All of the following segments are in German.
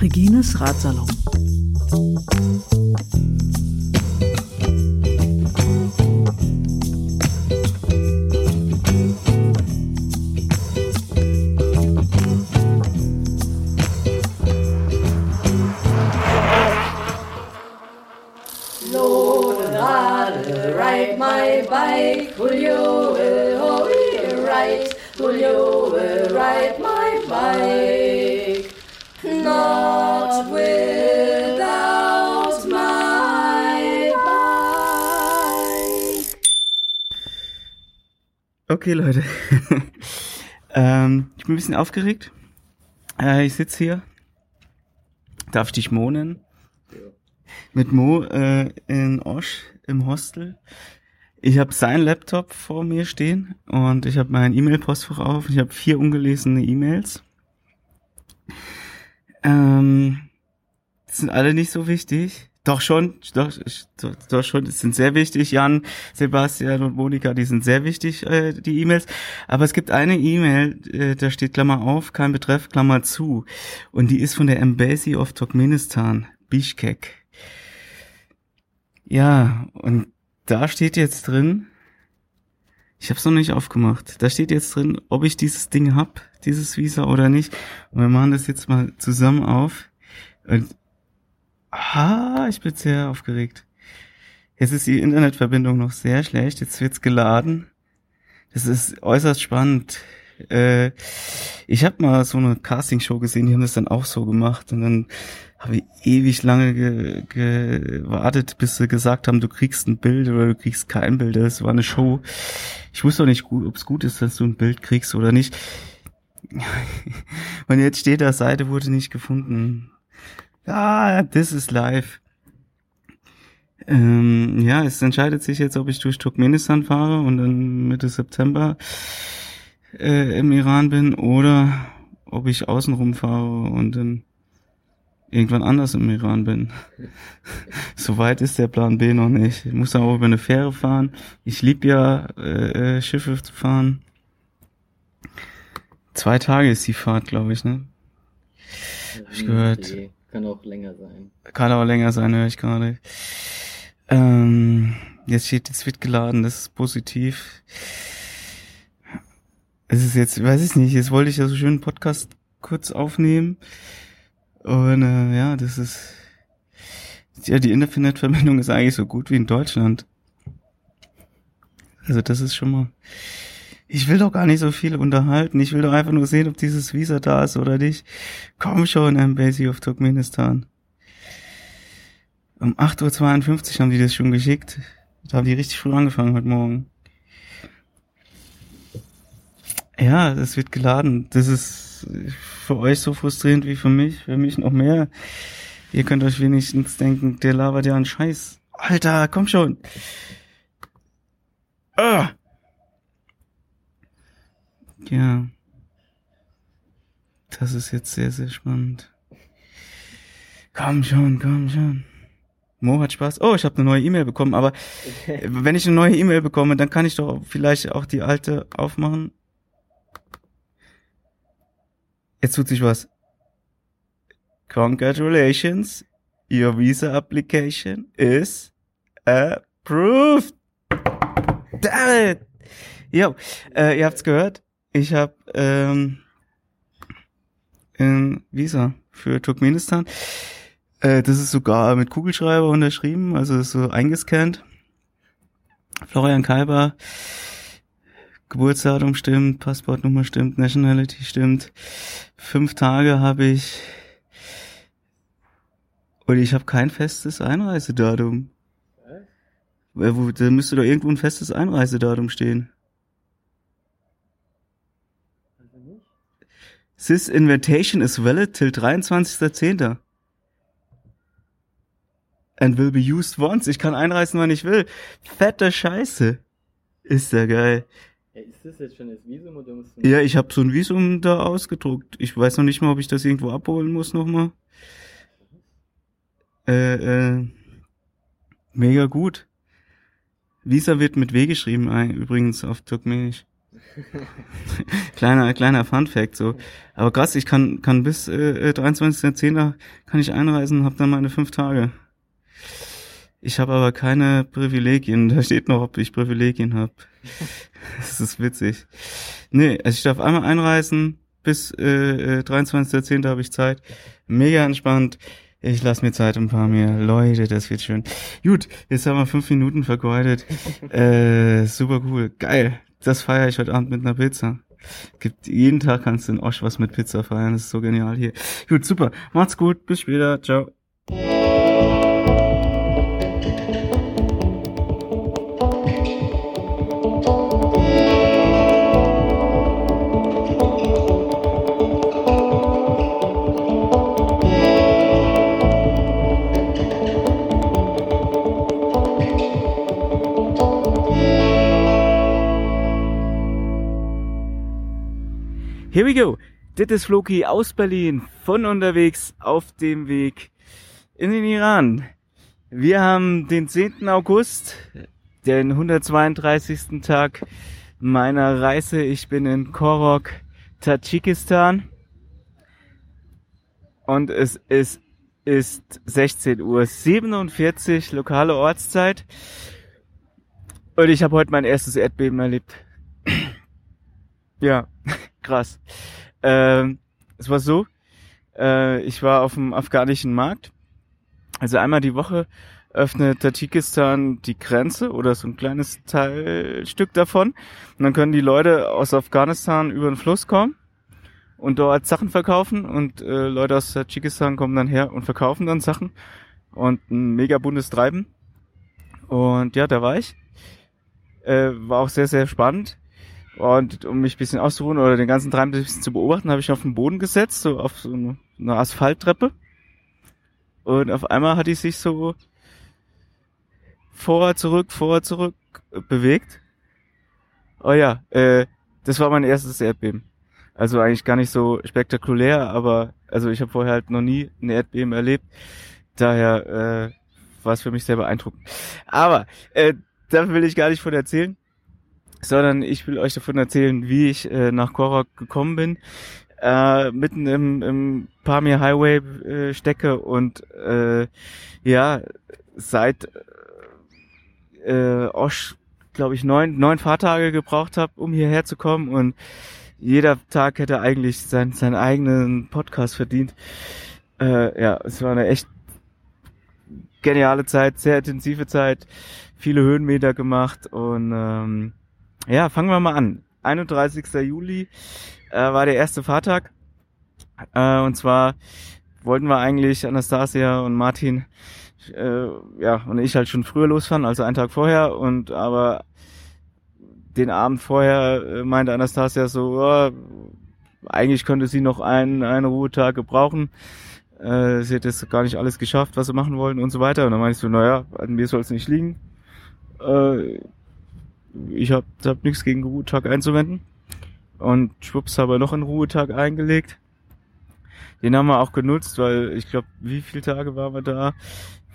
Regines Ratsalon. Okay, Leute. ähm, ich bin ein bisschen aufgeregt. Äh, ich sitze hier. Darf ich dich Mo nennen? Mit Mo äh, in Osch im Hostel. Ich habe seinen Laptop vor mir stehen und ich habe mein E-Mail-Postfach auf. Ich habe vier ungelesene E-Mails. Ähm, sind alle nicht so wichtig. Doch schon, doch, doch, doch schon, die sind sehr wichtig. Jan, Sebastian und Monika, die sind sehr wichtig, äh, die E-Mails. Aber es gibt eine E-Mail, äh, da steht Klammer auf, kein Betreff, Klammer zu. Und die ist von der Embassy of Turkmenistan, Bishkek. Ja, und da steht jetzt drin, ich habe es noch nicht aufgemacht. Da steht jetzt drin, ob ich dieses Ding hab, dieses Visa oder nicht. Und wir machen das jetzt mal zusammen auf. Und ah, ich bin sehr aufgeregt. Jetzt ist die Internetverbindung noch sehr schlecht. Jetzt wird's geladen. Das ist äußerst spannend. Äh, ich habe mal so eine Castingshow gesehen, die haben das dann auch so gemacht. Und dann habe ich ewig lange ge gewartet, bis sie gesagt haben, du kriegst ein Bild oder du kriegst kein Bild. Das war eine Show. Ich wusste auch nicht, ob es gut ist, dass du ein Bild kriegst oder nicht. Und jetzt steht da, Seite wurde nicht gefunden. Ah, this is live. Ähm, ja, es entscheidet sich jetzt, ob ich durch Turkmenistan fahre und dann Mitte September äh, im Iran bin oder ob ich außenrum fahre und dann irgendwann anders im Iran bin. Soweit ist der Plan B noch nicht. Ich muss dann auch über eine Fähre fahren. Ich lieb ja äh, äh, Schiffe zu fahren. Zwei Tage ist die Fahrt, glaube ich, ne? Hab ich gehört. Okay. Kann auch länger sein. Kann auch länger sein, höre ich gerade. Ähm, jetzt steht, jetzt wird geladen, das ist positiv. Es ist jetzt, weiß ich nicht, jetzt wollte ich ja so schön einen Podcast kurz aufnehmen. Und äh, ja, das ist ja die Internetverbindung ist eigentlich so gut wie in Deutschland. Also das ist schon mal. Ich will doch gar nicht so viel unterhalten. Ich will doch einfach nur sehen, ob dieses Visa da ist oder nicht. Komm schon, Embassy of Turkmenistan. Um 8.52 Uhr haben die das schon geschickt. Da haben die richtig früh angefangen heute Morgen. Ja, das wird geladen. Das ist für euch so frustrierend wie für mich. Für mich noch mehr. Ihr könnt euch wenigstens denken, der labert ja einen Scheiß. Alter, komm schon. Ah. Ja. Das ist jetzt sehr, sehr spannend. Komm schon, komm schon. Mo hat Spaß. Oh, ich habe eine neue E-Mail bekommen, aber Okay. wenn ich eine neue E-Mail bekomme, dann kann ich doch vielleicht auch die alte aufmachen. Jetzt tut sich was. Congratulations. Your visa application is approved. Damn it. Jo, äh, ihr habt's gehört. Ich habe ähm, ein Visa für Turkmenistan. Äh, das ist sogar mit Kugelschreiber unterschrieben, also ist so eingescannt. Florian Kalber, Geburtsdatum stimmt, Passportnummer stimmt, Nationality stimmt. Fünf Tage habe ich und ich habe kein festes Einreisedatum. Äh, Da müsste doch irgendwo ein festes Einreisedatum stehen. This invitation is valid till 23.10. And will be used once. Ich kann einreisen, wann ich will. Fette Scheiße. Ist ja geil. Ja, ist das jetzt schon das Visum oder musst du Ja, ich habe so ein Visum da ausgedruckt. Ich weiß noch nicht mal, ob ich das irgendwo abholen muss nochmal. Äh, äh, mega gut. Visa wird mit W geschrieben, übrigens auf Turkmenisch. kleiner kleiner Fun Fact so. Aber krass, ich kann kann bis äh, 23.10. kann ich einreisen, habe dann meine fünf Tage. Ich habe aber keine Privilegien. Da steht noch, ob ich Privilegien habe. das ist witzig. Nee, also ich darf einmal einreisen. Bis äh, 23.10. habe ich Zeit. Mega entspannt. Ich lasse mir Zeit ein paar mehr. Leute, das wird schön. Gut, jetzt haben wir fünf Minuten vergeudet. äh, super cool. Geil. Das feiere ich heute Abend mit einer Pizza. Gibt jeden Tag kannst du in Osch was mit Pizza feiern. Das ist so genial hier. Gut, super. Macht's gut. Bis später. Ciao. Here we go. Das ist Floki aus Berlin von unterwegs auf dem Weg in den Iran. Wir haben den 10. August, den 132. Tag meiner Reise. Ich bin in Korok, Tadschikistan. Und es ist, ist 16 Uhr 47 lokale Ortszeit. Und ich habe heute mein erstes Erdbeben erlebt. ja, krass. Ähm, es war so, äh, ich war auf dem afghanischen Markt. Also einmal die Woche öffnet Tadschikistan die Grenze oder so ein kleines Teilstück davon. Und dann können die Leute aus Afghanistan über den Fluss kommen und dort Sachen verkaufen und äh, Leute aus Tadschikistan kommen dann her und verkaufen dann Sachen und ein mega buntes Treiben. Und ja, da war ich. Äh, war auch sehr, sehr spannend. Und um mich ein bisschen auszuruhen oder den ganzen Treiben ein bisschen zu beobachten, habe ich auf den Boden gesetzt, so auf so eine Asphalttreppe. Und auf einmal hat die sich so vor, zurück, vor, zurück bewegt. Oh ja, äh, das war mein erstes Erdbeben. Also eigentlich gar nicht so spektakulär, aber also ich habe vorher halt noch nie ein Erdbeben erlebt. Daher äh, war es für mich sehr beeindruckend. Aber äh, da will ich gar nicht von erzählen sondern ich will euch davon erzählen, wie ich äh, nach Korok gekommen bin, äh, mitten im, im Pamir Highway äh, stecke und äh, ja, seit äh, Osh, glaube ich, neun, neun Fahrtage gebraucht habe, um hierher zu kommen und jeder Tag hätte eigentlich sein, seinen eigenen Podcast verdient. Äh, ja, es war eine echt geniale Zeit, sehr intensive Zeit, viele Höhenmeter gemacht und ähm, ja, fangen wir mal an. 31. Juli äh, war der erste Fahrtag. Äh, und zwar wollten wir eigentlich Anastasia und Martin äh, ja und ich halt schon früher losfahren, also einen Tag vorher. Und aber den Abend vorher äh, meinte Anastasia so, oh, eigentlich könnte sie noch einen, einen Ruhetag gebrauchen. Äh, sie hat jetzt gar nicht alles geschafft, was sie machen wollten und so weiter. Und dann meinte ich so, naja, an mir soll es nicht liegen. Äh, ich habe hab nichts gegen Ruhetag einzuwenden. Und schwupps habe noch einen Ruhetag eingelegt. Den haben wir auch genutzt, weil ich glaube, wie viele Tage waren wir da?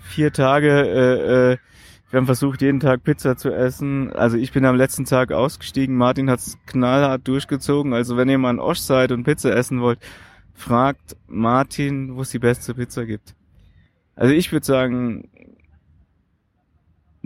Vier Tage. Äh, äh, wir haben versucht, jeden Tag Pizza zu essen. Also ich bin am letzten Tag ausgestiegen. Martin hat's knallhart durchgezogen. Also wenn ihr mal in Osch seid und Pizza essen wollt, fragt Martin, wo es die beste Pizza gibt. Also ich würde sagen,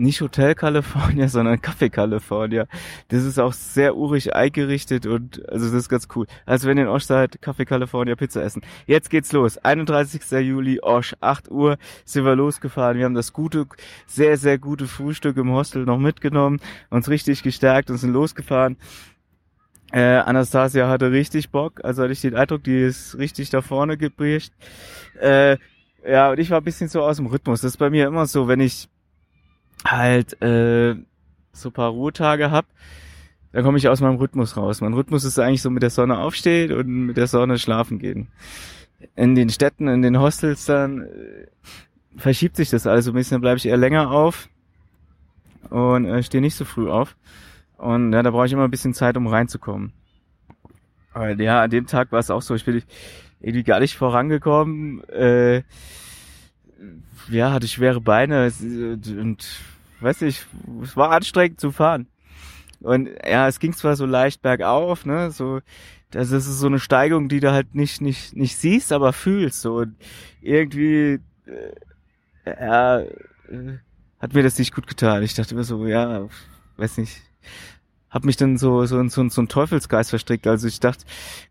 nicht Hotel California, sondern Café California. Das ist auch sehr urig eingerichtet und also das ist ganz cool. Also wenn ihr in Osch seid, Café California Pizza essen. Jetzt geht's los. 31. Juli, Osch, 8 Uhr sind wir losgefahren. Wir haben das gute, sehr, sehr gute Frühstück im Hostel noch mitgenommen, uns richtig gestärkt und sind losgefahren. Äh, Anastasia hatte richtig Bock, also hatte ich den Eindruck, die ist richtig da vorne gebricht. Äh, ja, und ich war ein bisschen so aus dem Rhythmus. Das ist bei mir immer so, wenn ich halt äh, so paar Ruhetage hab, dann komme ich aus meinem Rhythmus raus. Mein Rhythmus ist eigentlich so mit der Sonne aufstehen und mit der Sonne schlafen gehen. In den Städten, in den Hostels dann äh, verschiebt sich das alles so ein bisschen, dann bleibe ich eher länger auf und äh, stehe nicht so früh auf. Und ja, da brauche ich immer ein bisschen Zeit, um reinzukommen. Aber ja, an dem Tag war es auch so, ich bin irgendwie gar nicht vorangekommen. Äh, ja, hatte schwere Beine und weiß nicht, es war anstrengend zu fahren. Und ja, es ging zwar so leicht bergauf, ne, so, das ist so eine Steigung, die du halt nicht, nicht, nicht siehst, aber fühlst, so. Und irgendwie, äh, ja, äh, hat mir das nicht gut getan. Ich dachte immer so, ja, weiß nicht, hab mich dann so, so, so, so ein Teufelsgeist verstrickt. Also ich dachte,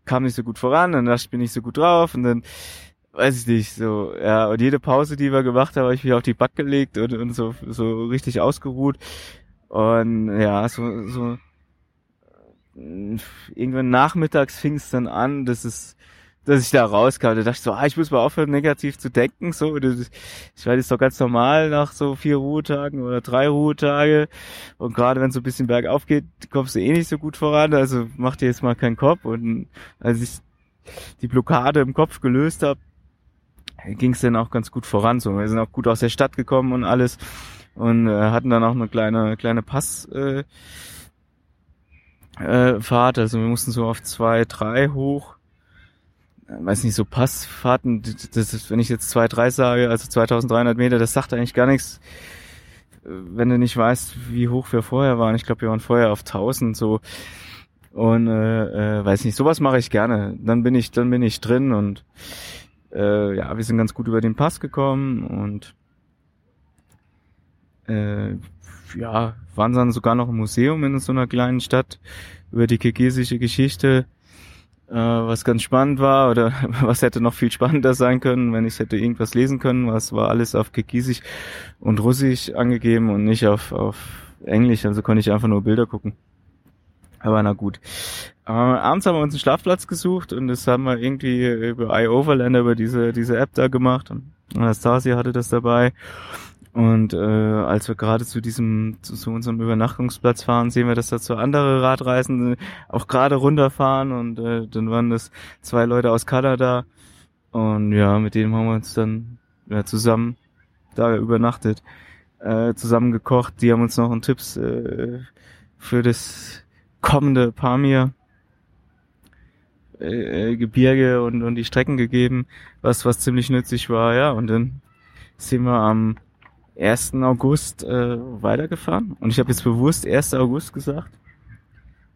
kam nicht so gut voran, dann dachte ich, bin nicht so gut drauf und dann, weiß ich nicht, so, ja, und jede Pause, die wir gemacht haben, habe ich mich auf die Back gelegt und, und so, so richtig ausgeruht. Und ja, so, so irgendwann nachmittags fing es dann an, dass es, dass ich da rauskam. Da dachte ich so, ah, ich muss mal aufhören, negativ zu denken. So, ich weiß, das ist doch ganz normal nach so vier Ruhetagen oder drei Ruhetage. Und gerade wenn es so ein bisschen bergauf geht, kommst du eh nicht so gut voran. Also mach dir jetzt mal keinen Kopf. Und als ich die Blockade im Kopf gelöst habe, ging es dann auch ganz gut voran. So, wir sind auch gut aus der Stadt gekommen und alles und äh, hatten dann auch eine kleine kleine Pass äh, äh, Fahrt, also wir mussten so auf zwei, drei hoch. Äh, weiß nicht, so Passfahrten, das ist, wenn ich jetzt zwei, drei sage, also 2300 Meter, das sagt eigentlich gar nichts, äh, wenn du nicht weißt, wie hoch wir vorher waren. Ich glaube, wir waren vorher auf 1000 so. Und äh, äh, weiß nicht, sowas mache ich gerne. Dann bin ich, dann bin ich drin und äh, ja, wir sind ganz gut über den Pass gekommen und äh, ja, waren dann sogar noch im Museum in so einer kleinen Stadt über die kirgisische Geschichte, äh, was ganz spannend war oder was hätte noch viel spannender sein können, wenn ich hätte irgendwas lesen können, was war alles auf Kirgisisch und Russisch angegeben und nicht auf, auf Englisch, also konnte ich einfach nur Bilder gucken. Aber na gut. Äh, abends haben wir uns einen Schlafplatz gesucht und das haben wir irgendwie über iOverlander, über diese, diese App da gemacht. Und Anastasia hatte das dabei. Und äh, als wir gerade zu diesem, zu, zu unserem Übernachtungsplatz fahren, sehen wir, dass da zwei andere Radreisende auch gerade runterfahren und äh, dann waren das zwei Leute aus Kanada und ja, mit denen haben wir uns dann ja, zusammen da übernachtet, äh, zusammen gekocht. Die haben uns noch einen Tipps äh, für das kommende Pamir äh, Gebirge und, und die Strecken gegeben, was was ziemlich nützlich war, ja. Und dann sind wir am 1. August äh, weitergefahren. Und ich habe jetzt bewusst 1. August gesagt,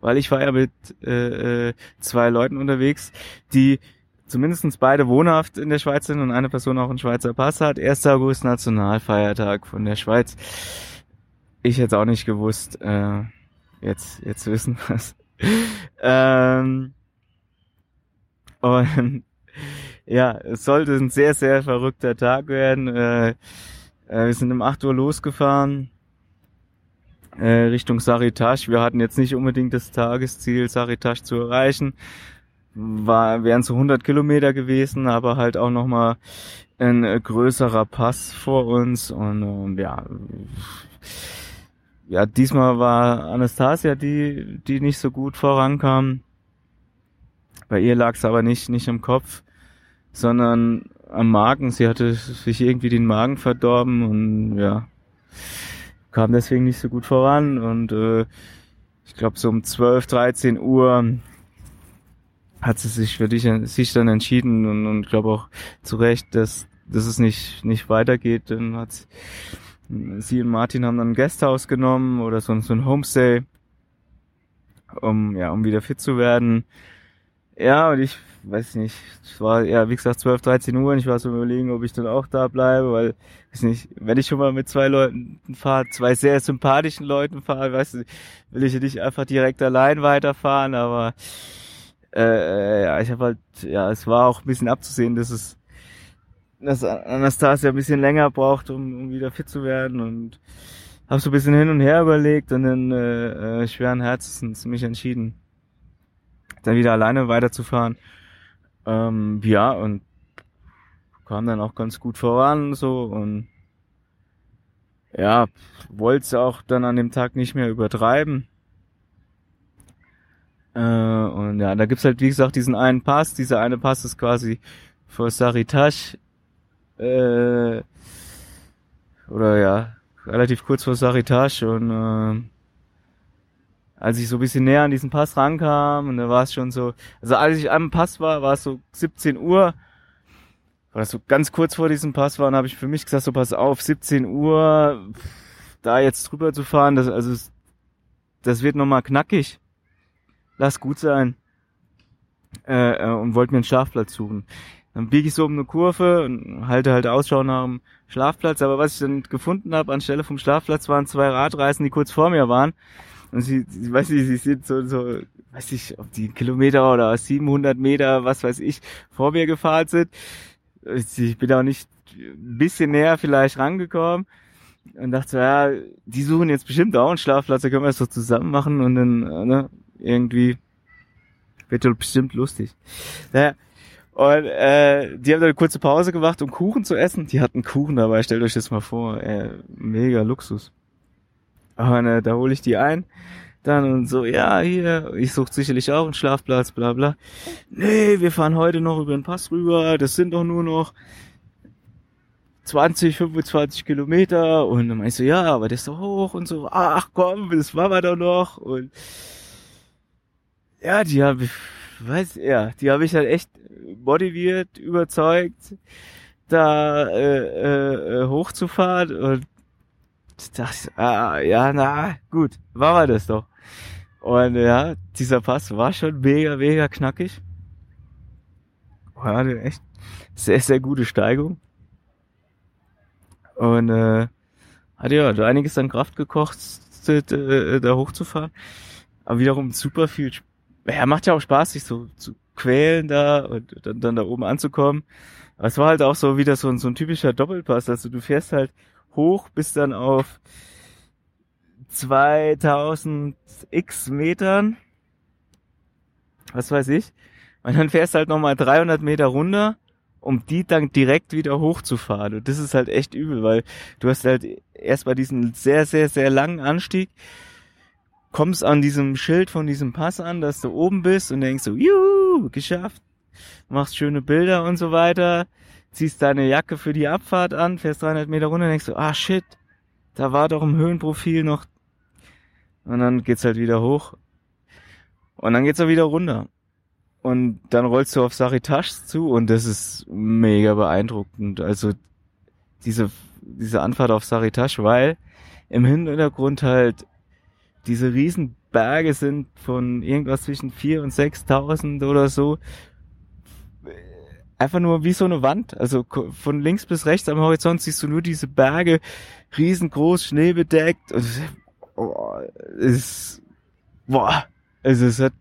weil ich war ja mit äh, äh, zwei Leuten unterwegs, die zumindestens beide wohnhaft in der Schweiz sind und eine Person auch einen Schweizer Pass hat. 1. August Nationalfeiertag von der Schweiz. Ich hätte auch nicht gewusst. Äh, jetzt, jetzt wissen wir's. ähm, und ja, es sollte ein sehr, sehr verrückter Tag werden. Äh, äh, wir sind um 8 Uhr losgefahren äh, Richtung Saritasch. Wir hatten jetzt nicht unbedingt das Tagesziel, Saritasch zu erreichen. War, wären so 100 Kilometer gewesen, aber halt auch nochmal ein äh, größerer Pass vor uns und ähm, ja, ja, diesmal war Anastasia die, die nicht so gut vorankam. Bei ihr lag es aber nicht, nicht im Kopf, sondern am Magen. Sie hatte sich irgendwie den Magen verdorben und ja, kam deswegen nicht so gut voran. Und äh, ich glaube, so um 12, 13 Uhr hat sie sich für dich, sich dann entschieden und, und glaube auch zu Recht, dass, dass es nicht, nicht weitergeht. Dann hat sie, sie und Martin haben dann ein Gasthaus genommen oder so, so ein Homestay, um, ja, um wieder fit zu werden. Ja, und ich weiß nicht, es war ja, wie gesagt, 12, 13 Uhr und ich war so überlegen, ob ich dann auch da bleibe, weil, weiß nicht, wenn ich schon mal mit zwei Leuten fahre, zwei sehr sympathischen Leuten fahre, weißt du, will ich ja nicht einfach direkt allein weiterfahren, aber äh, ja, ich habe halt, ja, es war auch ein bisschen abzusehen, dass es dass Anastasia ein bisschen länger braucht, um, um wieder fit zu werden und habe so ein bisschen hin und her überlegt und dann äh, äh, schweren Herzens mich entschieden dann wieder alleine weiterzufahren. Ähm, ja, und kam dann auch ganz gut voran so und ja, wollte es auch dann an dem Tag nicht mehr übertreiben. Äh, und ja, da gibt's halt, wie gesagt, diesen einen Pass. Dieser eine Pass ist quasi vor Saritash. Äh, oder ja, relativ kurz vor Saritash und äh, als ich so ein bisschen näher an diesen Pass rankam und da war es schon so, also als ich am Pass war, war es so 17 Uhr, weil das so ganz kurz vor diesem Pass war, und habe ich für mich gesagt, so pass auf, 17 Uhr, da jetzt drüber zu fahren, das, also, das wird nochmal knackig. Lass gut sein. Äh, äh, und wollte mir einen Schlafplatz suchen. Dann biege ich so um eine Kurve und halte halt Ausschau nach dem Schlafplatz. Aber was ich dann gefunden habe, anstelle vom Schlafplatz waren zwei Radreisen, die kurz vor mir waren. Und sie, sie weiß nicht, sie sind so, so, weiß ich, ob die Kilometer oder 700 Meter, was weiß ich, vor mir gefahren sind. Ich bin auch nicht ein bisschen näher vielleicht rangekommen und dachte so, ja, die suchen jetzt bestimmt auch einen Schlafplatz, da können wir es doch zusammen machen und dann, ne, irgendwie wird doch bestimmt lustig. Naja, und äh, die haben dann eine kurze Pause gemacht, um Kuchen zu essen. Die hatten Kuchen dabei, stellt euch das mal vor. Äh, mega Luxus. Und äh, da hole ich die ein. Dann und so, ja, hier, ich suche sicherlich auch einen Schlafplatz, bla bla. Nee, wir fahren heute noch über den Pass rüber, das sind doch nur noch 20, 25 Kilometer. Und dann meinst du, ja, aber das ist doch hoch und so, ach komm, das machen wir doch noch. Und ja, die habe ich, weiß, ja, die habe ich halt echt motiviert, überzeugt, da äh, äh, äh hochzufahren und dachte, ah, ja, na, gut, war wir das doch. Und ja, dieser Pass war schon mega, mega knackig. War eine echt sehr, sehr gute Steigung. Und äh, hat ja einiges an Kraft gekostet, äh, da hochzufahren. Aber wiederum super viel. Ja, macht ja auch Spaß, sich so zu quälen da und dann, dann da oben anzukommen. Aber es war halt auch so wieder so ein, so ein typischer Doppelpass. Also du fährst halt hoch bis dann auf 2000 x Metern. Was weiß ich. Und dann fährst halt nochmal 300 Meter runter, um die dann direkt wieder hochzufahren. Und das ist halt echt übel, weil du hast halt erst bei diesem sehr, sehr, sehr langen Anstieg, kommst an diesem Schild von diesem Pass an, dass du oben bist und denkst so, juhu, geschafft. Machst schöne Bilder und so weiter ziehst deine Jacke für die Abfahrt an, fährst 300 Meter runter, denkst du, ah shit, da war doch im Höhenprofil noch. Und dann geht's halt wieder hoch. Und dann geht's auch wieder runter. Und dann rollst du auf Saritasch zu und das ist mega beeindruckend. Also diese, diese Anfahrt auf Saritasch, weil im Hintergrund halt diese riesen Berge sind von irgendwas zwischen vier und 6.000 oder so einfach nur wie so eine Wand. Also von links bis rechts am Horizont siehst du nur diese Berge, riesengroß, schneebedeckt. Und oh, ist, boah, also es hat,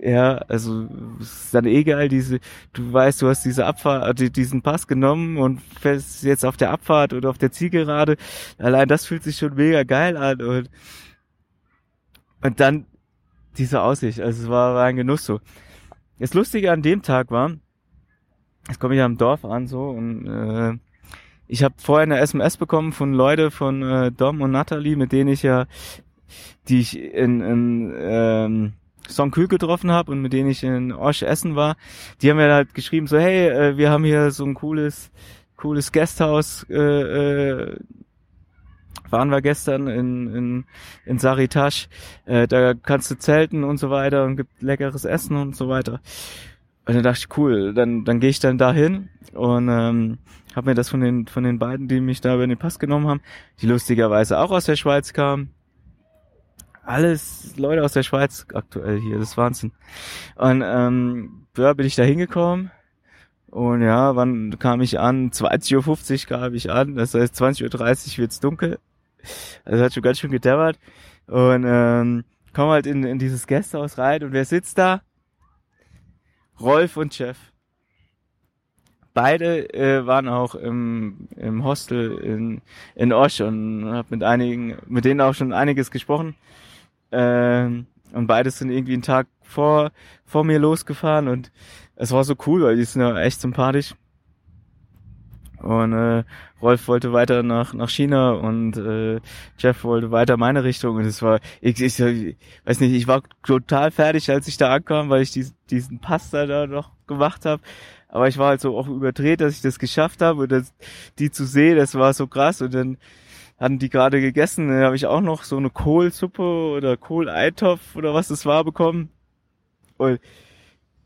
ja, also ist dann egal, diese, du weißt, du hast diese Abfahrt, äh, diesen Pass genommen und fährst jetzt auf der Abfahrt oder auf der Zielgerade. Allein das fühlt sich schon mega geil an und, und dann diese Aussicht, also es war, war ein Genuss so. Das Lustige an dem Tag war, jetzt komme ich am Dorf an so und äh, ich habe vorher eine SMS bekommen von Leute von äh, Dom und Natalie, mit denen ich ja, die ich in, in ähm, Songkühl getroffen habe und mit denen ich in Osch essen war. Die haben mir halt geschrieben so, hey, äh, wir haben hier so ein cooles, cooles Gasthaus äh, äh, waren wir gestern in, in, in Saritasch. Äh, da kannst du zelten und so weiter und gibt leckeres Essen und so weiter. Und dann dachte ich, cool, dann, dann gehe ich dann dahin und ähm, habe mir das von den, von den beiden, die mich da über den Pass genommen haben, die lustigerweise auch aus der Schweiz kamen. Alles Leute aus der Schweiz aktuell hier, das ist Wahnsinn. Und ähm, ja, bin ich da hingekommen und ja, wann kam ich an? 20.50 Uhr kam ich an, das heißt 20.30 Uhr wird's dunkel. Also hat schon ganz schön gedämmert. Und ähm, komm halt in, in dieses Gästehaus rein und wer sitzt da? Rolf und Jeff. Beide äh, waren auch im, im Hostel in, in Osch und habe mit einigen, mit denen auch schon einiges gesprochen. Ähm, und beides sind irgendwie einen Tag vor, vor mir losgefahren und es war so cool, weil die sind ja echt sympathisch. Und äh, Rolf wollte weiter nach nach China und äh, Jeff wollte weiter meine Richtung und es war ich, ich, ich weiß nicht ich war total fertig als ich da ankam weil ich diesen, diesen Pasta da noch gemacht habe aber ich war halt so auch überdreht dass ich das geschafft habe und das, die zu sehen das war so krass und dann hatten die gerade gegessen dann habe ich auch noch so eine Kohlsuppe oder Kohleitopf oder was es war bekommen und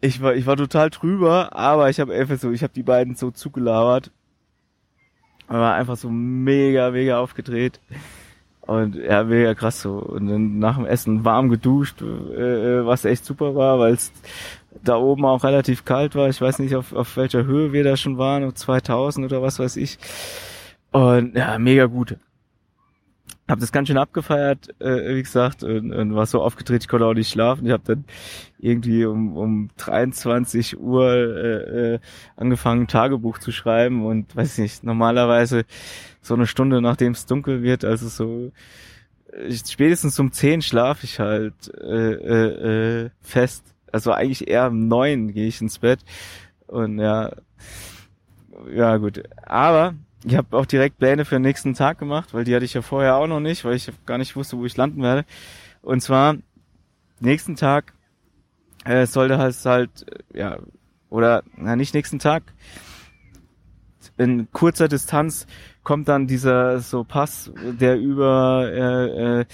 ich war ich war total drüber aber ich habe einfach so ich habe die beiden so zugelabert war einfach so mega, mega aufgedreht. Und ja, mega krass so. Und dann nach dem Essen warm geduscht, äh, äh was echt super war, weil es da oben auch relativ kalt war. Ich weiß nicht, auf, auf welcher Höhe wir da schon waren, auf 2000 oder was weiß ich. Und ja, mega gut. Hab das ganz schön abgefeiert, äh, wie gesagt, und, und war so aufgedreht, ich konnte auch nicht schlafen. Ich habe dann irgendwie um, um 23 Uhr äh, äh, angefangen, Tagebuch zu schreiben und weiß nicht, normalerweise so eine Stunde nachdem es dunkel wird, also so spätestens um 10 schlafe ich halt äh, äh, äh, fest. Also eigentlich eher um 9 gehe ich ins Bett. Und ja, ja gut. Aber ich habe auch direkt Pläne für den nächsten Tag gemacht, weil die hatte ich ja vorher auch noch nicht, weil ich gar nicht wusste, wo ich landen werde. Und zwar nächsten Tag äh, sollte halt halt ja oder na nicht nächsten Tag in kurzer Distanz kommt dann dieser so Pass, der über äh, äh,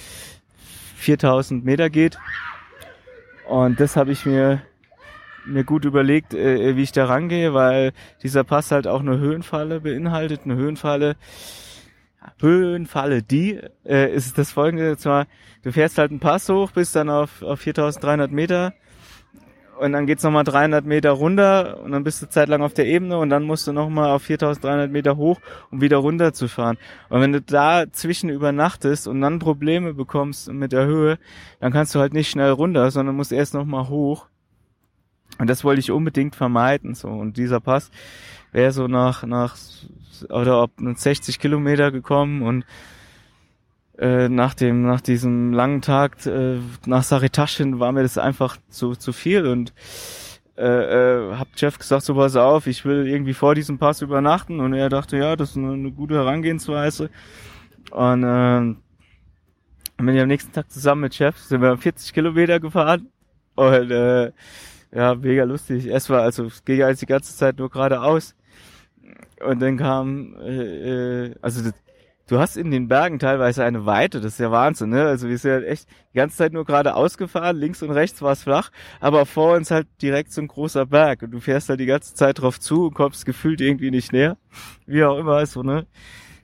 4000 Meter geht. Und das habe ich mir mir gut überlegt, äh, wie ich da rangehe, weil dieser Pass halt auch eine Höhenfalle beinhaltet. Eine Höhenfalle, Höhenfalle, die äh, ist das folgende, zwar, du fährst halt einen Pass hoch, bist dann auf, auf 4300 Meter und dann geht's nochmal 300 Meter runter und dann bist du zeitlang auf der Ebene und dann musst du nochmal auf 4300 Meter hoch, um wieder runter zu fahren. Und wenn du da zwischen übernachtest und dann Probleme bekommst mit der Höhe, dann kannst du halt nicht schnell runter, sondern musst erst nochmal hoch und das wollte ich unbedingt vermeiden, so. Und dieser Pass wäre so nach, nach, oder ob 60 Kilometer gekommen und äh, nach dem, nach diesem langen Tag äh, nach Saritaschen war mir das einfach zu, zu viel. Und äh, äh, hab Jeff gesagt, so pass auf, ich will irgendwie vor diesem Pass übernachten. Und er dachte, ja, das ist eine, eine gute Herangehensweise. Und äh, bin ich am nächsten Tag zusammen mit Jeff, sind wir 40 Kilometer gefahren. Und äh, ja, mega lustig. Es war also, es ging als die ganze Zeit nur geradeaus. Und dann kam, äh, äh, also du hast in den Bergen teilweise eine Weite, das ist ja Wahnsinn, ne? Also wir sind halt echt die ganze Zeit nur geradeaus gefahren, links und rechts war es flach, aber vor uns halt direkt so ein großer Berg und du fährst halt die ganze Zeit drauf zu und kommst gefühlt irgendwie nicht näher. Wie auch immer, so, ne?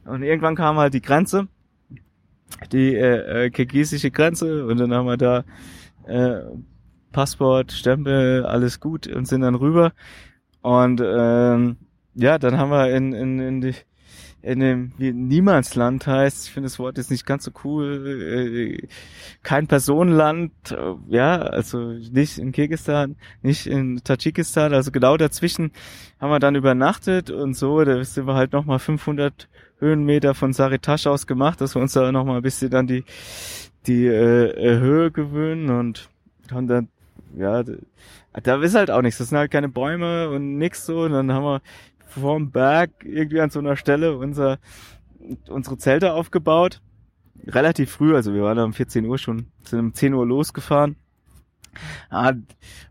Und irgendwann kam halt die Grenze, die äh, äh, kirgisische Grenze und dann haben wir da äh, Passport, Stempel, alles gut und sind dann rüber. Und ähm, ja, dann haben wir in, in, in, die, in dem wie Niemandsland heißt, ich finde das Wort jetzt nicht ganz so cool, äh, kein Personenland, äh, ja, also nicht in Kirgisistan, nicht in Tadschikistan, also genau dazwischen haben wir dann übernachtet und so, da sind wir halt nochmal 500 Höhenmeter von Saritasch aus gemacht, dass wir uns da nochmal ein bisschen dann die, die äh, Höhe gewöhnen und haben dann ja, da ist halt auch nichts. Das sind halt keine Bäume und nix so. Und dann haben wir vorm Berg irgendwie an so einer Stelle unser, unsere Zelte aufgebaut. Relativ früh, also wir waren um 14 Uhr schon, sind um 10 Uhr losgefahren.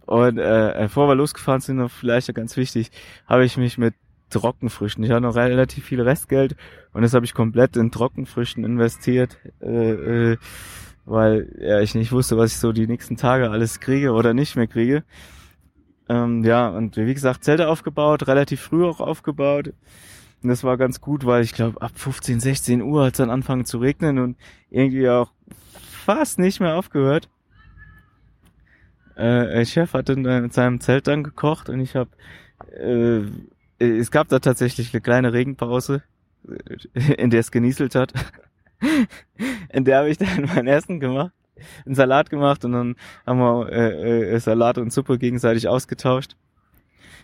Und äh, bevor wir losgefahren sind, vielleicht ganz wichtig, habe ich mich mit Trockenfrüchten. Ich hatte noch relativ viel Restgeld und das habe ich komplett in Trockenfrüchten investiert. Äh, äh, weil ja ich nicht wusste, was ich so die nächsten Tage alles kriege oder nicht mehr kriege. Ähm, ja, und wie gesagt, Zelte aufgebaut, relativ früh auch aufgebaut. Und das war ganz gut, weil ich glaube, ab 15, 16 Uhr hat es dann angefangen zu regnen und irgendwie auch fast nicht mehr aufgehört. Äh, der Chef hat dann mit seinem Zelt dann gekocht und ich habe, äh, es gab da tatsächlich eine kleine Regenpause, in der es genieselt hat. in der habe ich dann mein Essen gemacht, einen Salat gemacht und dann haben wir äh, äh, Salat und Suppe gegenseitig ausgetauscht.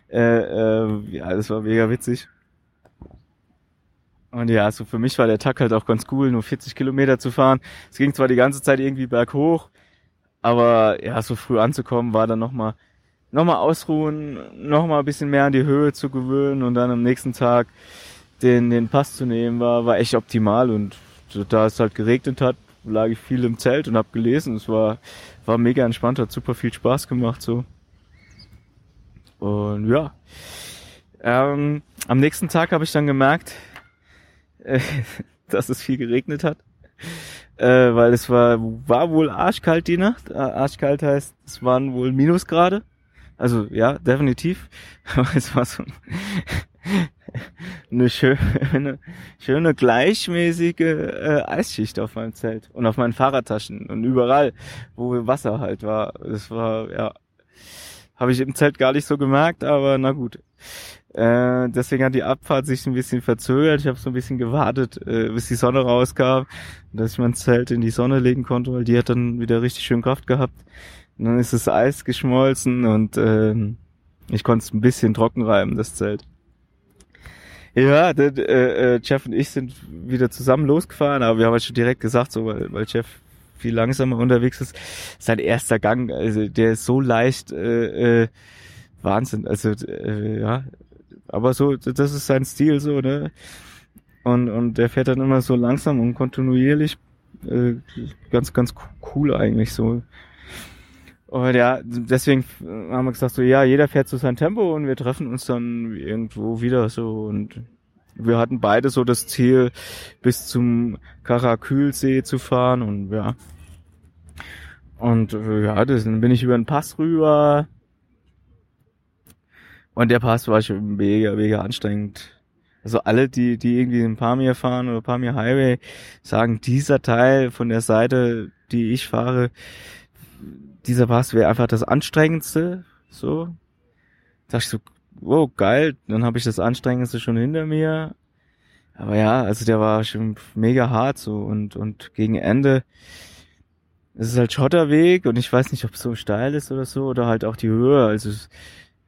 Äh, äh, ja, das war mega witzig. Und ja, so für mich war der Tag halt auch ganz cool, nur 40 Kilometer zu fahren. Es ging zwar die ganze Zeit irgendwie berghoch, aber ja, so früh anzukommen war dann nochmal noch mal ausruhen, nochmal ein bisschen mehr an die Höhe zu gewöhnen und dann am nächsten Tag den, den Pass zu nehmen, war, war echt optimal und da es halt geregnet hat, lag ich viel im Zelt und habe gelesen. Es war, war mega entspannt, hat super viel Spaß gemacht so. Und ja, ähm, am nächsten Tag habe ich dann gemerkt, äh, dass es viel geregnet hat, äh, weil es war war wohl arschkalt die Nacht. Äh, arschkalt heißt, es waren wohl Minusgrade. Also ja, definitiv. Aber es war so eine schöne, schöne gleichmäßige äh, Eisschicht auf meinem Zelt und auf meinen Fahrradtaschen und überall, wo Wasser halt war. Das war, ja, habe ich im Zelt gar nicht so gemerkt, aber na gut. Äh, deswegen hat die Abfahrt sich ein bisschen verzögert. Ich habe so ein bisschen gewartet, äh, bis die Sonne rauskam, dass ich mein Zelt in die Sonne legen konnte, weil die hat dann wieder richtig schön Kraft gehabt. Und dann ist das Eis geschmolzen und äh, ich konnte es ein bisschen trocken reiben, das Zelt. Ja, der, äh, äh, Jeff und ich sind wieder zusammen losgefahren, aber wir haben halt schon direkt gesagt, so weil, weil Jeff viel langsamer unterwegs ist, sein erster Gang, also der ist so leicht, äh, äh, Wahnsinn, also äh, ja, aber so, das ist sein Stil so, ne? Und, und der fährt dann immer so langsam und kontinuierlich, äh, ganz, ganz cool eigentlich so. Und ja, deswegen haben wir gesagt so, ja, jeder fährt zu seinem Tempo und wir treffen uns dann irgendwo wieder so und wir hatten beide so das Ziel, bis zum Karakülsee zu fahren und ja. Und äh, ja, das, dann bin ich über den Pass rüber. Und der Pass war schon mega, mega anstrengend. Also alle, die, die irgendwie paar Pamir fahren oder Pamir Highway, sagen, dieser Teil von der Seite, die ich fahre, dieser Pass wäre einfach das anstrengendste, so. Da dachte ich so, wow, geil, dann habe ich das anstrengendste schon hinter mir. Aber ja, also der war schon mega hart so und, und gegen Ende es ist halt Schotterweg und ich weiß nicht, ob es so steil ist oder so oder halt auch die Höhe. Also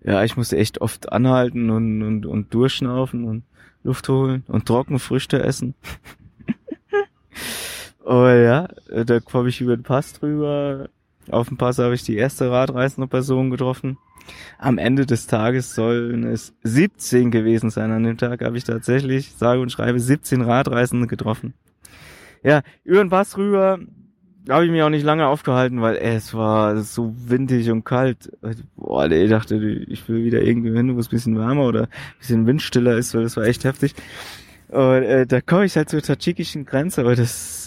ja, ich musste echt oft anhalten und, und, und durchschnaufen und Luft holen und trocken Früchte essen. oh ja, da komme ich über den Pass drüber. Auf dem Pass habe ich die erste radreisende Person getroffen. Am Ende des Tages sollen es 17 gewesen sein. An dem Tag habe ich tatsächlich, sage und schreibe, 17 Radreisende getroffen. Ja, über den Pass rüber habe ich mich auch nicht lange aufgehalten, weil ey, es war so windig und kalt. Boah, ich dachte, ich will wieder irgendwo hin, wo es ein bisschen wärmer oder ein bisschen windstiller ist, weil das war echt heftig. Und äh, da komme ich halt zur tadschikischen Grenze, aber das